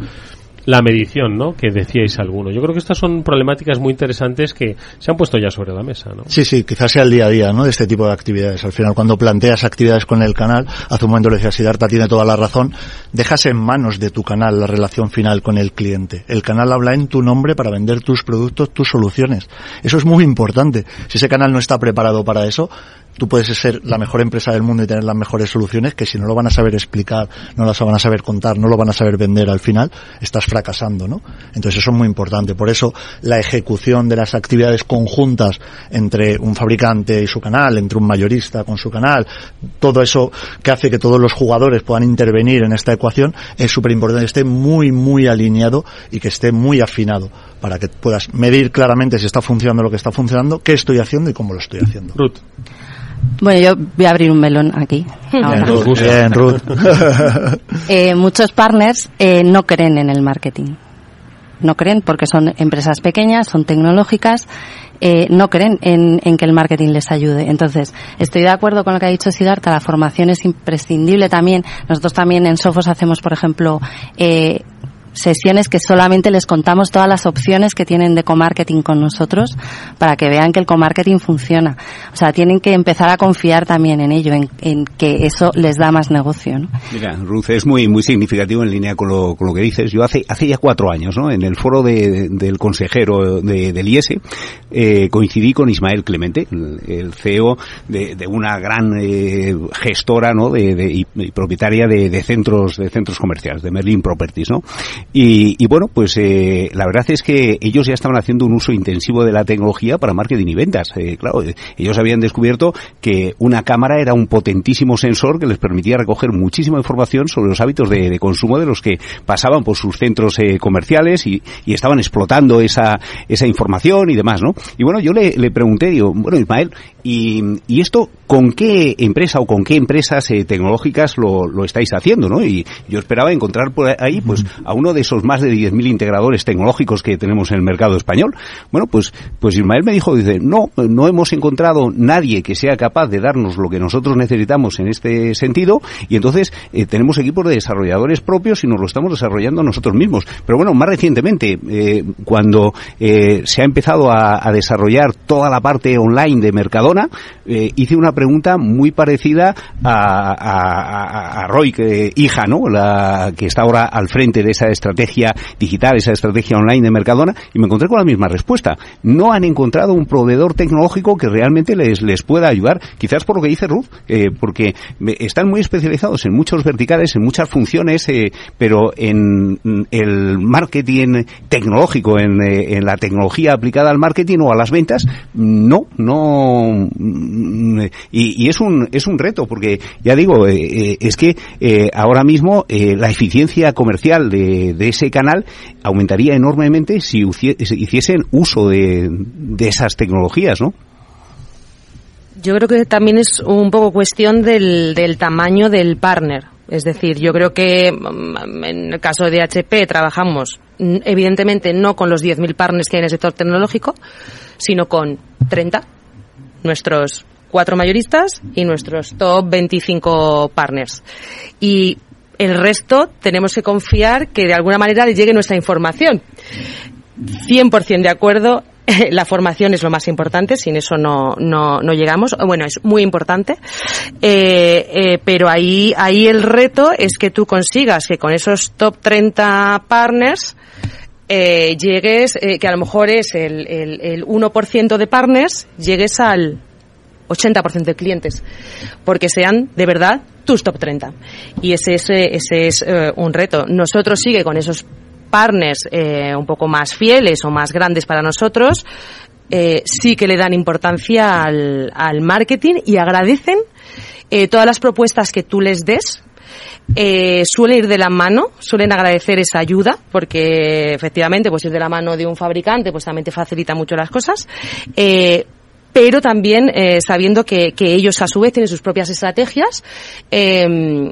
la medición, ¿no? Que decíais alguno. Yo creo que estas son problemáticas muy interesantes que se han puesto ya sobre la mesa, ¿no? Sí, sí, quizás sea el día a día, ¿no? De este tipo de actividades. Al final, cuando planteas actividades con el canal, hace un momento le decía Siddhartha, tiene toda la razón, dejas en manos de tu canal la relación final con el cliente. El canal habla en tu nombre para vender tus productos, tus soluciones. Eso es muy importante. Si ese canal no está preparado para eso, tú puedes ser la mejor empresa del mundo y tener las mejores soluciones que si no lo van a saber explicar, no las van a saber contar, no lo van a saber vender al final, estás fracasando, ¿no? Entonces eso es muy importante. Por eso la ejecución de las actividades conjuntas entre un fabricante y su canal, entre un mayorista con su canal, todo eso que hace que todos los jugadores puedan intervenir en esta ecuación es súper importante, esté muy, muy alineado y que esté muy afinado para que puedas medir claramente si está funcionando lo que está funcionando, qué estoy haciendo y cómo lo estoy haciendo. Bueno, yo voy a abrir un melón aquí. ahora. Bien, Ruth. Bien, Ruth. Eh, muchos partners eh, no creen en el marketing. No creen porque son empresas pequeñas, son tecnológicas, eh, no creen en, en que el marketing les ayude. Entonces, estoy de acuerdo con lo que ha dicho Siddhartha, la formación es imprescindible también. Nosotros también en Sofos hacemos, por ejemplo, eh, sesiones que solamente les contamos todas las opciones que tienen de comarketing con nosotros para que vean que el comarketing funciona. O sea, tienen que empezar a confiar también en ello, en, en que eso les da más negocio, ¿no? Mira, Ruth, es muy muy significativo en línea con lo, con lo que dices. Yo hace hace ya cuatro años, ¿no? En el foro de- del consejero de- del IES, eh, coincidí con Ismael Clemente, el, CEO de, una gran eh, gestora, ¿no? De, y, y propietaria de centros de centros comerciales, de Merlin Properties, ¿no? Y, y bueno, pues eh, la verdad es que ellos ya estaban haciendo un uso intensivo de la tecnología para marketing y ventas. Eh, claro, eh, ellos habían descubierto que una cámara era un potentísimo sensor que les permitía recoger muchísima información sobre los hábitos de, consumo de los que pasaban por sus centros eh, comerciales y, y estaban explotando esa, esa información y demás, ¿no? Y bueno, yo le, le pregunté, digo, bueno, Ismael, ¿y, y esto con qué empresa o con qué empresas eh, tecnológicas lo, lo estáis haciendo, ¿no? Y yo esperaba encontrar por ahí, pues, a uno de esos más de 10.000 integradores tecnológicos que tenemos en el mercado español. Bueno, pues, pues Ismael me dijo, dice, no, no hemos encontrado nadie que sea capaz de darnos lo que nosotros necesitamos en este sentido y entonces eh, tenemos equipos de desarrolladores propios y nos lo estamos desarrollando nosotros mismos. Pero bueno, más recientemente, eh, cuando eh, se ha empezado a, desarrollar toda la parte online de Mercadona, hice una pregunta muy parecida a, a- a- Roy, hija, ¿no? La que está ahora al frente de esa estrategia digital, esa estrategia online de Mercadona, y me encontré con la misma respuesta. No han encontrado un proveedor tecnológico que realmente les, les pueda ayudar, quizás por lo que dice Ruth, eh, porque están muy especializados en muchos verticales, en muchas funciones, eh, pero en el marketing tecnológico, en, eh, en la tecnología aplicada al marketing o a las ventas, no, no, y, es un es un reto porque ya digo eh, es que ahora mismo la eficiencia comercial de, de ese canal aumentaría enormemente si hiciesen uso de, de esas tecnologías, ¿no? Yo creo que también es un poco cuestión del, del tamaño del partner. Es decir, yo creo que mm, en el caso de HP trabajamos evidentemente no con los 10.000 partners que hay en el sector tecnológico, sino con 30, nuestros cuatro mayoristas y nuestros top 25 partners. Y el resto tenemos que confiar que de alguna manera les llegue nuestra información. 100% de acuerdo. La formación es lo más importante, sin eso no, no, no llegamos. Bueno, es muy importante, eh, eh, pero ahí, ahí el reto es que tú consigas que con esos top 30 partners eh, llegues, que a lo mejor es el, el, el 1% de partners, llegues al 80% de clientes, porque sean de verdad top 30. Y ese, ese, ese es eh, un reto. Nosotros sigue con esos partners eh, un poco más fieles o más grandes para nosotros, eh, sí que le dan importancia al, marketing y agradecen eh, todas las propuestas que tú les des. Eh, suele ir de la mano, suelen agradecer esa ayuda, porque efectivamente, pues ir de la mano de un fabricante, pues también te facilita mucho las cosas. Eh, pero también eh, sabiendo que, ellos a su vez tienen sus propias estrategias eh,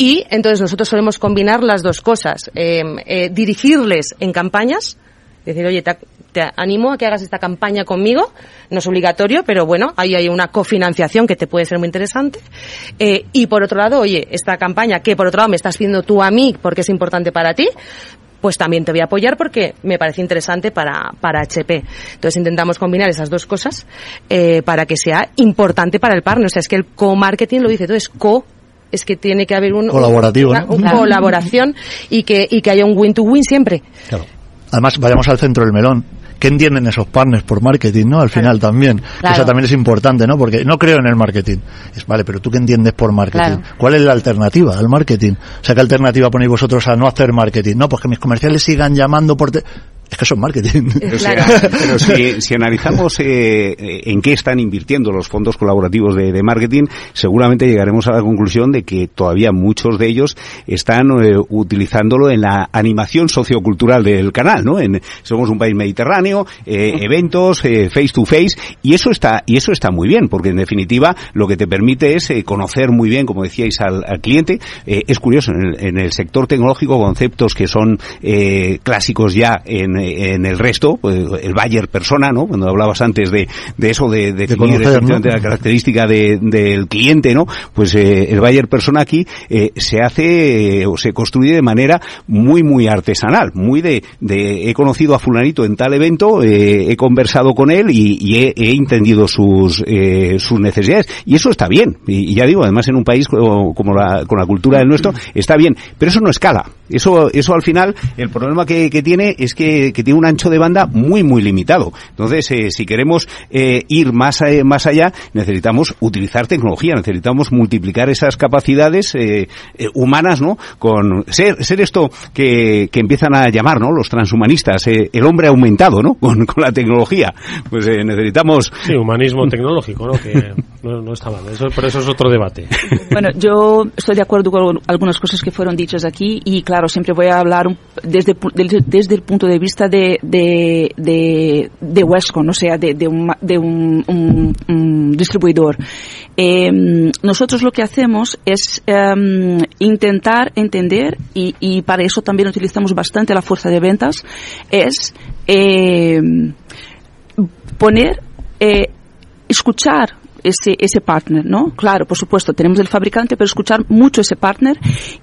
y entonces nosotros solemos combinar las dos cosas, eh, eh, dirigirles en campañas, decir, oye, te, te animo a que hagas esta campaña conmigo, no es obligatorio, pero bueno, ahí hay una cofinanciación que te puede ser muy interesante. Eh, y por otro lado, oye, esta campaña que por otro lado me estás pidiendo tú a mí porque es importante para ti, pues también te voy a apoyar porque me parece interesante para, para HP. Entonces intentamos combinar esas dos cosas eh, para que sea importante para el partner. O sea, es que el co-marketing lo dice todo, es co es que tiene que haber un, Colaborativo, una ¿no? una colaboración y que, y que haya un win-to-win siempre. Claro. Además, vayamos al centro del melón. ¿Qué entienden esos partners por marketing, no? Al final también. Claro. Eso también es importante, ¿no? Porque no creo en el marketing. Es, vale, pero ¿tú qué entiendes por marketing? Claro. ¿Cuál es la alternativa al marketing? O sea, ¿qué alternativa ponéis vosotros a no hacer marketing? No, pues que mis comerciales sigan llamando por... te- Es que eso es marketing. O sea, pero si, si analizamos eh, eh, en qué están invirtiendo los fondos colaborativos de, de marketing, seguramente llegaremos a la conclusión de que todavía muchos de ellos están eh, utilizándolo en la animación sociocultural del canal, ¿no? En, somos un país mediterráneo, eh, eventos, eh, face to face, y eso está y eso está muy bien, porque en definitiva lo que te permite es eh, conocer muy bien, como decíais, al, al cliente. Eh, es curioso en el, en el sector tecnológico conceptos que son eh, clásicos ya en, en el resto, pues, el Bayer persona, ¿no? Cuando hablabas antes de, de eso de, de conocer, efectivamente ¿no? la característica de- del cliente, ¿no? Pues eh, el Bayer persona aquí eh, se hace eh, o se construye de manera muy muy artesanal, muy de, de he conocido a fulanito en tal evento, eh, he conversado con él y, y he, he entendido sus eh, sus necesidades y eso está bien y, y ya digo además en un país como, como la, con la cultura del nuestro está bien, pero eso no escala, eso eso al final el problema que, que tiene es que, que tiene un ancho de banda muy muy limitado, entonces eh, si queremos eh, ir más a- más allá necesitamos utilizar tecnología, necesitamos multiplicar esas capacidades eh, eh, humanas, ¿no? Con ser, ser esto que, que empiezan a llamar, ¿no? Los transhumanistas, eh, el hombre aumentado, ¿no? Con, con la tecnología. Pues eh, necesitamos... Sí, humanismo tecnológico, ¿no? Que no, no está mal. Eso, pero eso es otro debate. Bueno, yo estoy de acuerdo con algunas cosas que fueron dichas aquí y claro, siempre voy a hablar un- desde, pu- desde, desde el punto de vista de, de, de, de Westcon, o sea, de, de un, de un, distribuidor. Eh, nosotros lo que hacemos es em, intentar entender y, y para eso también utilizamos bastante la fuerza de ventas, es em, poner, eh, escuchar ese, ese partner, ¿no? Claro, por supuesto, tenemos el fabricante, pero escuchar mucho ese partner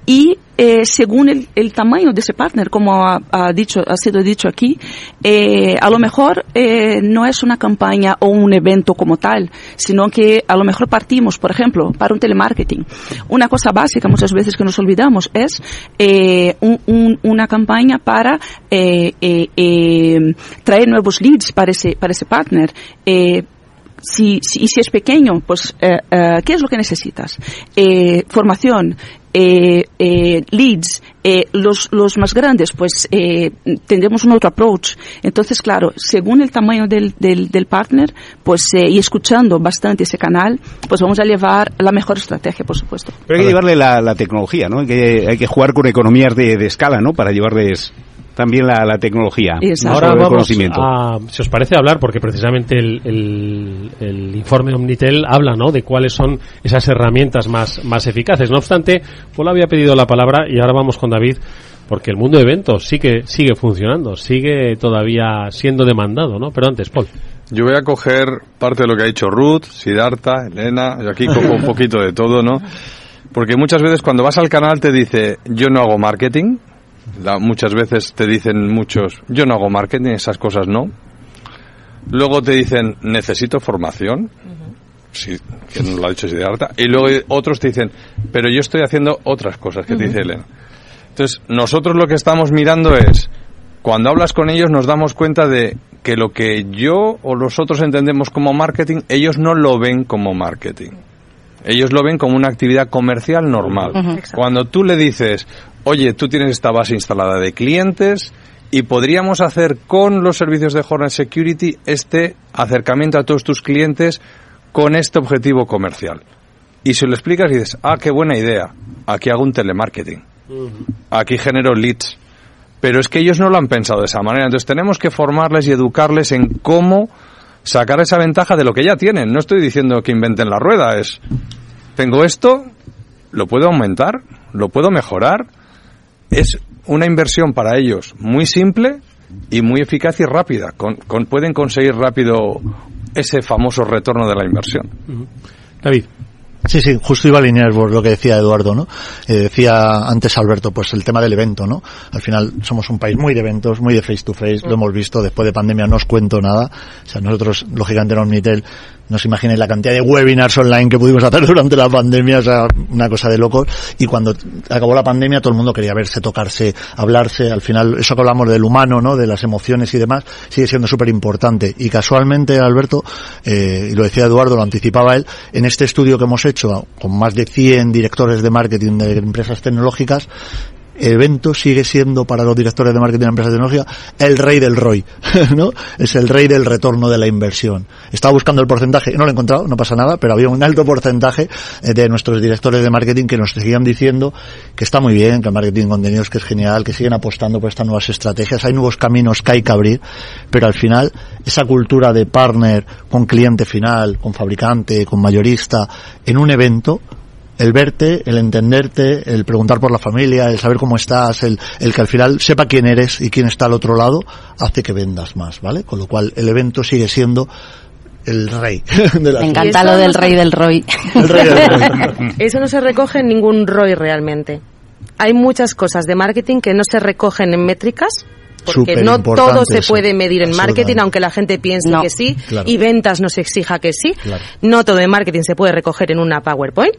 y eh, según el, el tamaño de ese partner, como ha, ha dicho, ha sido dicho aquí, eh, a lo mejor eh, no es una campaña o un evento como tal, sino que a lo mejor partimos, por ejemplo, para un telemarketing. Una cosa básica muchas veces que nos olvidamos es eh, un- un- una campaña para eh, eh, traer nuevos leads para ese, para ese partner. Si, si, y si es pequeño, pues, eh, eh, ¿qué es lo que necesitas? Eh, formación, eh, eh, leads, eh, los, los más grandes, pues eh, tendremos un otro approach. Entonces, claro, según el tamaño del, del, del partner, pues, eh, y escuchando bastante ese canal, pues vamos a llevar la mejor estrategia, por supuesto. Pero hay que llevarle la, la tecnología, ¿no? Hay que, hay que jugar con economías de, de escala, ¿no? Para llevarles también la, la tecnología. no Ahora solo el vamos conocimiento. a, si os parece, hablar, porque precisamente el, el- el informe Omnitel habla ¿no? de cuáles son esas herramientas más, más eficaces. No obstante, Paul había pedido la palabra y ahora vamos con David, porque el mundo de eventos sigue, sigue funcionando, sigue todavía siendo demandado, ¿no? Pero antes, Paul. Yo voy a coger parte de lo que ha dicho Ruth, Siddhartha, Elena, y aquí cojo un poquito de todo, ¿no? Porque muchas veces cuando vas al canal te dice, yo no hago marketing, La- muchas veces te dicen muchos, yo no hago marketing, esas cosas no. Luego te dicen, necesito formación, sí, que nos lo ha dicho Siddhartha. Y luego otros te dicen, pero yo estoy haciendo otras cosas que te dice Elena. Entonces, nosotros lo que estamos mirando es, cuando hablas con ellos nos damos cuenta de que lo que yo o los otros entendemos como marketing, ellos no lo ven como marketing. Ellos lo ven como una actividad comercial normal. Cuando tú le dices, oye, tú tienes esta base instalada de clientes y podríamos hacer con los servicios de Hornet Security este acercamiento a todos tus clientes con este objetivo comercial. Y se lo explicas y dices, ah, qué buena idea, aquí hago un telemarketing, aquí genero leads. Pero es que ellos no lo han pensado de esa manera, entonces tenemos que formarles y educarles en cómo sacar esa ventaja de lo que ya tienen. No estoy diciendo que inventen la rueda, es, tengo esto, lo puedo aumentar, lo puedo mejorar. Es una inversión para ellos muy simple y muy eficaz y rápida. Con, con- pueden conseguir rápido ese famoso retorno de la inversión. David. Sí, sí, justo iba a alinear por lo que decía Eduardo, ¿no? Eh, decía antes Alberto, pues el tema del evento, ¿no? Al final somos un país muy de eventos, muy de face to face, lo hemos visto, después de pandemia no os cuento nada. O sea, nosotros, lógicamente en Omnitel, no os imagináis la cantidad de webinars online que pudimos hacer durante la pandemia, o sea, una cosa de locos. Y cuando acabó la pandemia todo el mundo quería verse, tocarse, hablarse. Al final, eso que hablamos del humano, ¿no? De las emociones y demás, sigue siendo súper importante. Y casualmente, Alberto, eh, y lo decía Eduardo, lo anticipaba él, en este estudio que hemos hecho con más de 100 directores de marketing de empresas tecnológicas, evento sigue siendo para los directores de marketing de empresas tecnológicas el rey del ROI, ¿no? Es el rey del retorno de la inversión. Estaba buscando el porcentaje, no lo he encontrado, no pasa nada, pero había un alto porcentaje eh, de nuestros directores de marketing que nos seguían diciendo que está muy bien, que el marketing de contenidos que es genial, que siguen apostando por estas nuevas estrategias, hay nuevos caminos que hay que abrir, pero al final esa cultura de partner con cliente final, con fabricante, con mayorista, en un evento, el verte, el entenderte, el preguntar por la familia, el saber cómo estás, el, el que al final sepa quién eres y quién está al otro lado, hace que vendas más, ¿vale? Con lo cual el evento sigue siendo el rey de la Me encanta lo del rey del. El rey del ROI. Eso no se recoge en ningún ROI realmente. Hay muchas cosas de marketing que no se recogen en métricas. Porque no todo se eso. puede medir en marketing, aunque la gente piense No. que sí, Claro. y ventas nos exija que sí. Claro. No todo en marketing se puede recoger en una PowerPoint.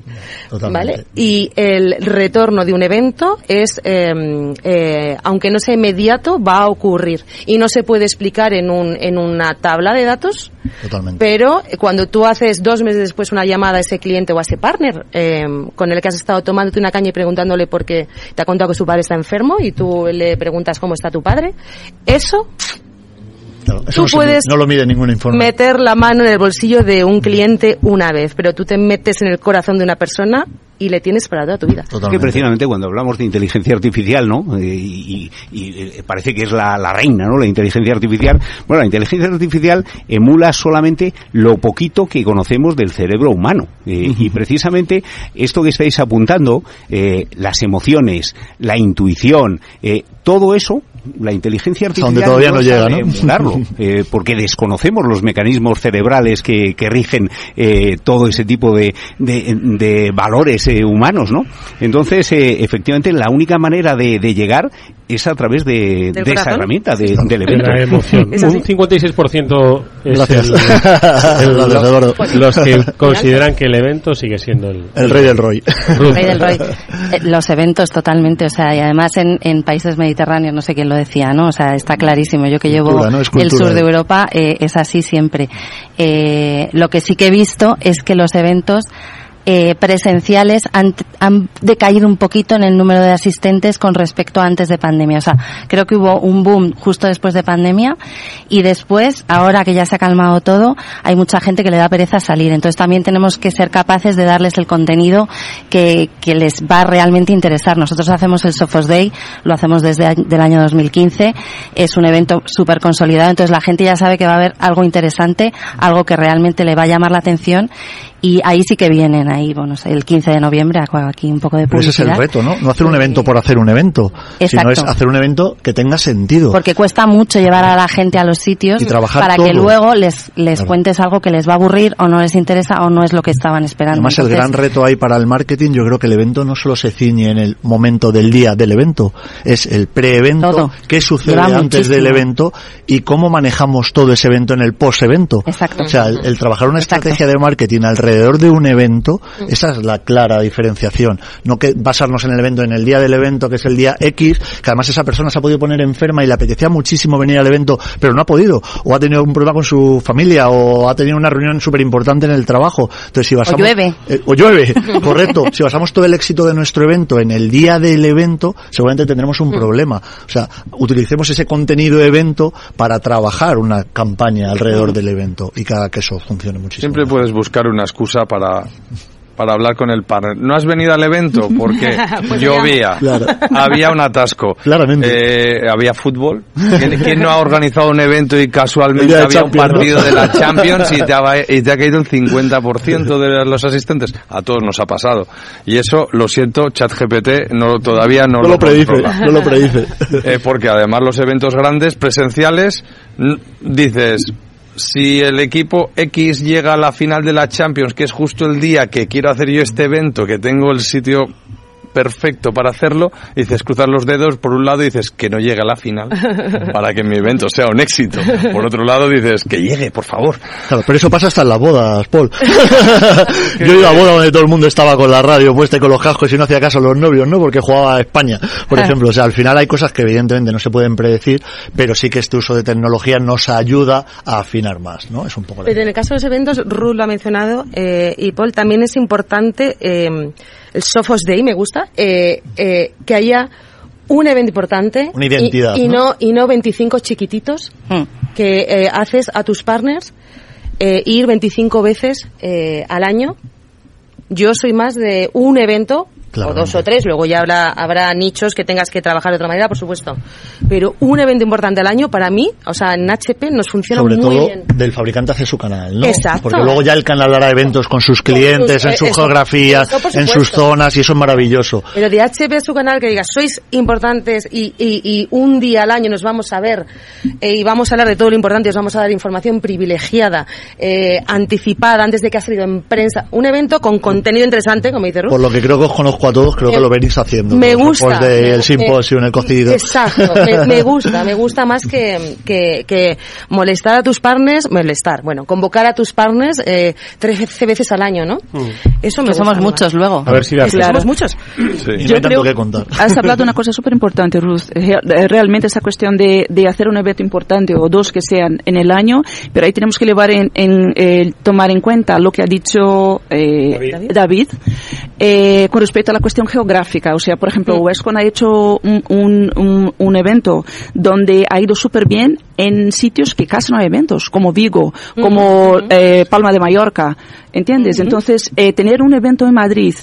Totalmente. ¿Vale? Y el retorno de un evento es, eh, eh, aunque no sea inmediato, va a ocurrir. Y no se puede explicar en, un, en una tabla de datos, Totalmente. pero eh, cuando tú haces dos meses después una llamada a ese cliente o a ese partner eh, con el que has estado tomándote una caña y preguntándole por qué te ha contado que su padre está enfermo y tú le preguntas cómo está tu padre, eso tú no, se puedes mide- no lo mide ningún informe. meter la mano en el bolsillo de un cliente una vez, pero tú te metes en el corazón de una persona y le tienes para toda tu vida. Que precisamente cuando hablamos de inteligencia artificial, ¿no? Eh, Y, y- y, eh, parece que es la, la reina, ¿no? La inteligencia artificial. Bueno, la inteligencia artificial emula solamente lo poquito que conocemos del cerebro humano. Eh, Y precisamente esto que estáis apuntando, eh, las emociones, la intuición, eh, todo eso, la inteligencia artificial donde todavía no llega, ¿no? emularlo, eh, porque desconocemos los mecanismos cerebrales que, que rigen eh, todo ese tipo de, de, de valores eh, humanos, ¿no? Entonces, eh, efectivamente, la única manera de, de llegar es a través de, esa herramienta, de- del De evento. la emoción. Es Un así. 56% es Gracias. el- los que consideran que el evento sigue siendo el, El rey del. Ruth. Rey del Los eventos totalmente, o sea, y además en, en países mediterráneos, no sé quién lo decía, ¿no? O sea, está clarísimo. Yo que llevo Cultura, ¿no? Es el sur de eh. Europa, eh, es así siempre. Eh, lo que sí que he visto es que los eventos eh, presenciales han, han decaído un poquito en el número de asistentes con respecto a antes de pandemia. O sea, creo que hubo un boom justo después de pandemia y después, ahora que ya se ha calmado todo, hay mucha gente que le da pereza salir. Entonces también tenemos que ser capaces de darles el contenido que, que les va a realmente interesar. Nosotros hacemos el Sofos Day, lo hacemos desde el año 2015. Es un evento súper consolidado, entonces la gente ya sabe que va a haber algo interesante, algo que realmente le va a llamar la atención y ahí sí que vienen, ahí, bueno, el 15 de noviembre, aquí un poco de Pero ese es el publicidad. reto, ¿no? No hacer un evento por hacer un evento, sino Exacto. es hacer un evento que tenga sentido. Porque cuesta mucho llevar a la gente a los sitios Y trabajar para que luego les, les Claro. cuentes algo que les va a aburrir o no les interesa o no es lo que estaban esperando. Además, el gran reto ahí para el marketing, yo creo que el evento no solo se ciñe en el momento del día del evento, es el pre-evento, qué sucede Lleva antes muchísimo. del evento y cómo manejamos todo ese evento en el post-evento. Exacto. O sea, el, el trabajar una estrategia de marketing alrededor alrededor de un evento, esa es la clara diferenciación. No que basarnos en el evento, en el día del evento, que es el día X, que además esa persona se ha podido poner enferma y le apetecía muchísimo venir al evento, pero no ha podido, o ha tenido un problema con su familia, o ha tenido una reunión súper importante en el trabajo. Entonces, si basamos, O llueve. eh, o llueve, correcto. Si basamos todo el éxito de nuestro evento en el día del evento, seguramente tendremos un problema. O sea, utilicemos ese contenido evento para trabajar una campaña alrededor del evento y que haga que eso funcione muchísimo. Siempre puedes buscar una excusa para para hablar con el partner. ¿No has venido al evento? Porque Pues llovía. Claro. Había un atasco. Eh, había fútbol. ¿Quién, quién no ha organizado un evento y casualmente había un Champions, ¿no? partido de la Champions y te, ha, y te ha caído el 50% de los asistentes? A todos nos ha pasado. Y eso, lo siento, ChatGPT no, todavía no, No lo predice, controla. no lo predice. Eh, porque además los eventos grandes, presenciales, dices, si el equipo X llega a la final de la Champions, que es justo el día que quiero hacer yo este evento, que tengo el sitio perfecto para hacerlo, dices cruzar los dedos por un lado y dices que no llegue a la final para que mi evento sea un éxito. Por otro lado dices que llegue, por favor. Claro, pero eso pasa hasta en las bodas, Paul. Yo iba a boda donde todo el mundo estaba con la radio puesta y con los cascos y no hacía caso a los novios, ¿no? Porque jugaba a España, por Ah. ejemplo. O sea, al final hay cosas que evidentemente no se pueden predecir, pero sí que este uso de tecnología nos ayuda a afinar más, ¿no? Es un poco la Pero en el caso de los eventos, Ruth lo ha mencionado, eh, y Paul, también es importante, eh, el Sophos Day, me gusta, eh, eh, que haya un evento importante Una identidad, y, y ¿no? no y no 25 chiquititos que eh, haces a tus partners eh, ir 25 veces eh, al año. Yo soy más de un evento o dos o tres, luego ya habrá, habrá nichos que tengas que trabajar de otra manera, por supuesto. Pero un evento importante al año, para mí, o sea, en HP nos funciona Sobre muy todo bien. del fabricante hace su canal, ¿no? Exacto. Porque luego ya el canal hará eventos con sus clientes, en eh, su eso- geografía, eso por en sus zonas, y eso es maravilloso. Pero de HP es su canal que diga, sois importantes y, y, y un día al año nos vamos a ver eh, y vamos a hablar de todo lo importante, os vamos a dar información privilegiada, eh, anticipada, antes de que ha salido en prensa. Un evento con contenido interesante, como dice Ruth. Por lo que creo que os conozco a todos, creo que Me- lo venís haciendo. me gusta. posts del Me- simposio, el cocido. Exacto, me, me gusta, me gusta más que, que, que molestar a tus partners, molestar, bueno, convocar a tus partners eh, 13 veces al año, ¿no? Eso me Que somos gusta muchos más. luego. A ver si la Es que Claro. somos muchos. Y no Yo hay tanto creo- que contar. Has hablado de una cosa súper importante, Ruth. Eh, eh, Realmente esa cuestión de, de hacer un evento importante o dos que sean en el año, pero ahí tenemos que llevar en, en, eh, tomar en cuenta lo que ha dicho eh, David, eh, con respecto a la cuestión geográfica. O sea, por ejemplo, Westcon ha hecho un, un, un, un evento donde ha ido súper bien en sitios que casi no hay eventos, como Vigo, como eh, Palma de Mallorca. ¿Entiendes? Entonces, eh, tener un evento en Madrid,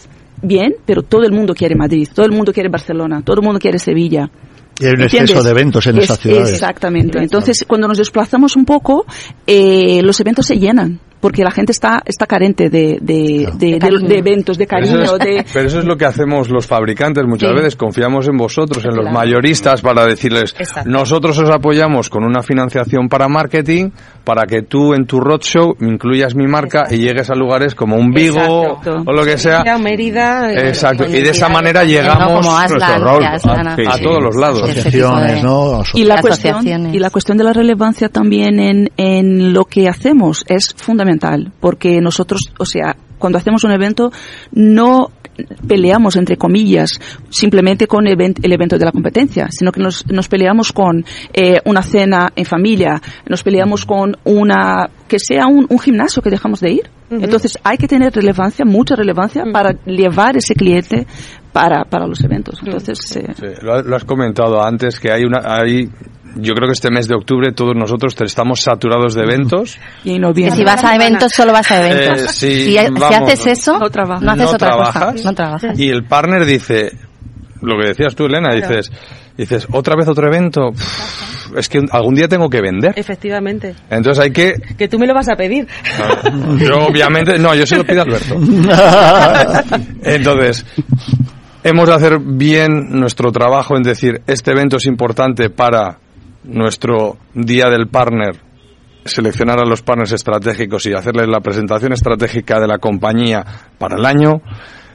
bien, pero todo el mundo quiere Madrid, todo el mundo quiere Barcelona, todo el mundo quiere Sevilla. Y hay un ¿Entiendes? exceso de eventos en Es- esas ciudades. Exactamente. Entonces, cuando nos desplazamos un poco, eh, los eventos se llenan. Porque la gente está, está carente de, de, de, de- de eventos, de Pero cariño, eso, es, de... pero eso es lo que hacemos los fabricantes muchas Sí. veces. Confiamos en vosotros, en los mayoristas, para decirles, nosotros os apoyamos con una financiación para marketing, para que tú en tu roadshow incluyas mi marca y llegues a lugares como un Vigo Exacto. o lo que sea. Mérida, Mérida, eh, Exacto. Y de esa manera ¿no? llegamos Aslan, nuestro rol Aslan a, todos los lados. Asociaciones, ¿no? Y la, Asociaciones. cuestión, y la cuestión de la relevancia también en, en lo que hacemos es fundamental, porque nosotros, o sea, cuando hacemos un evento, no peleamos, entre comillas, simplemente con event- el evento de la competencia, sino que nos, nos peleamos con eh, una cena en familia, nos peleamos con una, que sea un, un gimnasio que dejamos de ir. Entonces hay que tener relevancia, mucha relevancia, para llevar ese cliente para, para los eventos. Entonces, eh, Sí, lo, ha- lo has comentado antes que hay una, hay, yo creo que este mes de octubre todos nosotros estamos saturados de eventos. y en Que si vas a eventos, solo vas a eventos. Eh, sí, si, si vamos. haces eso, no, trabajas. haces No otra trabajas. cosa. No trabajas. Y el partner dice, lo que decías tú, Elena, Claro. dices, dices, otra vez otro evento, Pff, es que algún día tengo que vender. Efectivamente. Entonces hay que, Que tú me lo vas a pedir. yo obviamente, no, yo se lo pido a Alberto. Entonces, hemos de hacer bien nuestro trabajo en decir, este evento es importante para nuestro día del partner, seleccionar a los partners estratégicos y hacerles la presentación estratégica de la compañía para el año,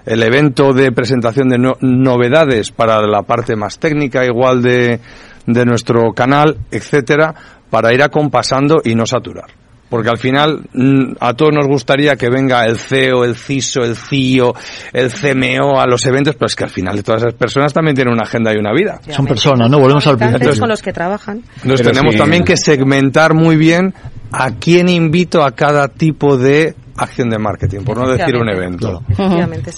el evento de presentación de no- novedades para la parte más técnica igual de, de nuestro canal, etcétera, para ir acompasando y no saturar. Porque al final mm, a todos nos gustaría que venga el CEO, el CISO, el CIO, el CMO a los eventos, pero es que al final de todas esas personas también tienen una agenda y una vida. Son personas, ¿no? Volvemos al principio. con los que trabajan. Entonces tenemos también que segmentar muy bien a quién invito a cada tipo de acción de marketing, por no decir un evento.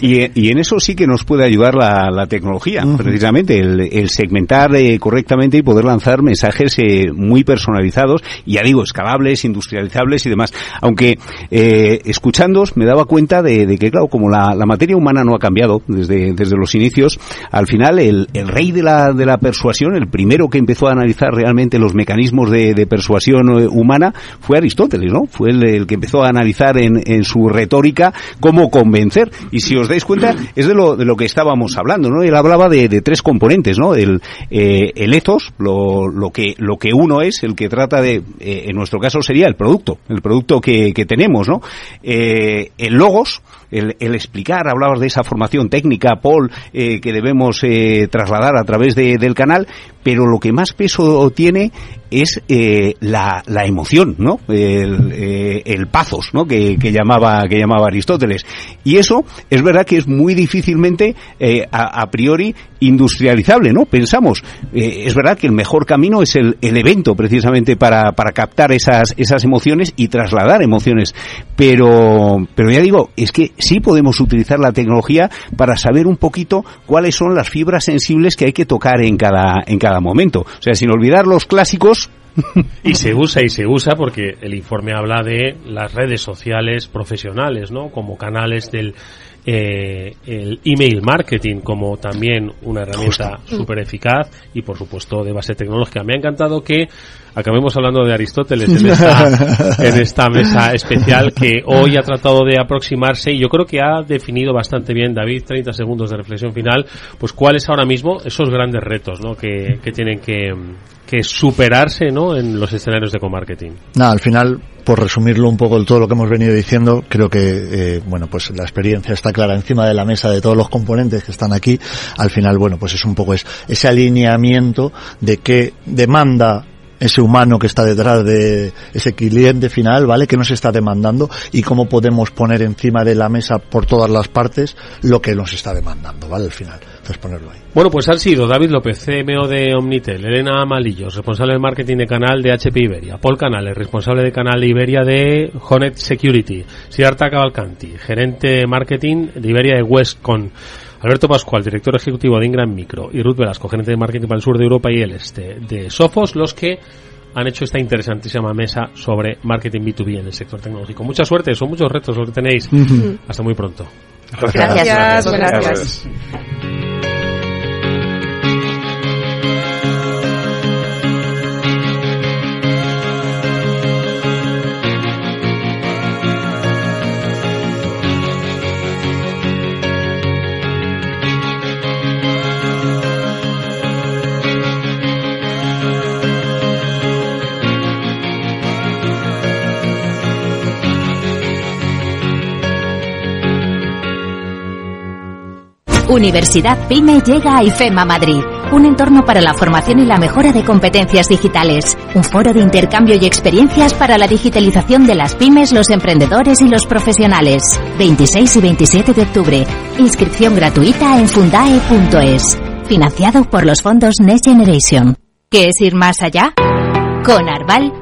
y, y, en eso sí que nos puede ayudar la, la tecnología, precisamente, el, el segmentar eh, correctamente y poder lanzar mensajes eh, muy personalizados, y ya digo, escalables, industrializables y demás. Aunque eh, escuchándos me daba cuenta de, de que, claro, como la, la, materia humana no ha cambiado desde, desde los inicios, al final el, el rey de la, de la persuasión, el primero que empezó a analizar realmente los mecanismos de, de persuasión eh, humana, fue Aristóteles, ¿no? Fue el, el que empezó a analizar en, en su retórica cómo convencer. Y si os dais cuenta, es de lo, de lo que estábamos hablando, ¿no? Él hablaba de, de tres componentes, ¿no? El, eh, el ethos, lo, lo, que, lo que uno es, el que trata de, eh, en nuestro caso sería el producto, el producto que, que tenemos, ¿no? Eh, el logos, el, el, explicar, hablabas de esa formación técnica, Paul, eh, que debemos trasladar a través de, del canal, pero lo que más peso tiene es eh, la, la, emoción, ¿no? El, eh, el ¿no? Que, que, llamaba que llamaba Aristóteles. Y eso es verdad que es muy difícilmente eh, a, a, priori industrializable, ¿no? Pensamos, eh, es verdad que el mejor camino es el, el evento precisamente para, para captar esas esas emociones y trasladar emociones. Pero pero ya digo, es que sí podemos utilizar la tecnología para saber un poquito cuáles son las fibras sensibles que hay que tocar en cada en cada momento. O sea, sin olvidar los clásicos y se usa y se usa porque el informe habla de las redes sociales profesionales, ¿no? Como canales del eh, el email marketing como también una herramienta súper eficaz y por supuesto de base tecnológica. Me ha encantado que acabemos hablando de Aristóteles en esta, en esta mesa especial que hoy ha tratado de aproximarse y yo creo que ha definido bastante bien, David, 30 segundos de reflexión final, pues cuáles ahora mismo esos grandes retos ¿no? que, que tienen que, que superarse ¿no? en los escenarios de comarketing. Nada, al final, por resumirlo un poco todo lo que hemos venido diciendo, creo que eh, bueno pues la experiencia está clara encima de la mesa de todos los componentes que están aquí. Al final, bueno, pues es un poco es, ese alineamiento de qué demanda ese humano que está detrás de ese cliente final, ¿vale? Que nos está demandando y cómo podemos poner encima de la mesa por todas las partes lo que nos está demandando, ¿vale? Al final. Entonces ponerlo ahí. Bueno, pues han sido David López, CMO de Omnitel, Elena Amalillos, responsable de marketing de canal de HP Iberia, Paul Canales, responsable de canal Iberia de Honet Security, Siddhartha Cavalcanti, gerente de marketing de Iberia de Westcon, Alberto Pascual, director ejecutivo de Ingram Micro, y Ruth Velasco, gerente de marketing para el sur de Europa y el este de Sofos, los que han hecho esta interesantísima mesa sobre marketing B2B en el sector tecnológico. Mucha suerte, son muchos retos los que tenéis. Hasta muy pronto. Gracias. Gracias. Gracias. Universidad PyME llega a IFEMA Madrid, un entorno para la formación y la mejora de competencias digitales, un foro de intercambio y experiencias para la digitalización de las pymes, los emprendedores y los profesionales. 26 y 27 de octubre. Inscripción gratuita en fundae.es. Financiado por los fondos Next Generation. ¿Qué es ir más allá? Con Arval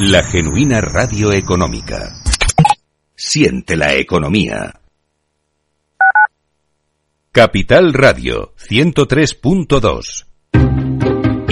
La genuina radio económica. Siente la economía. Capital Radio 103.2.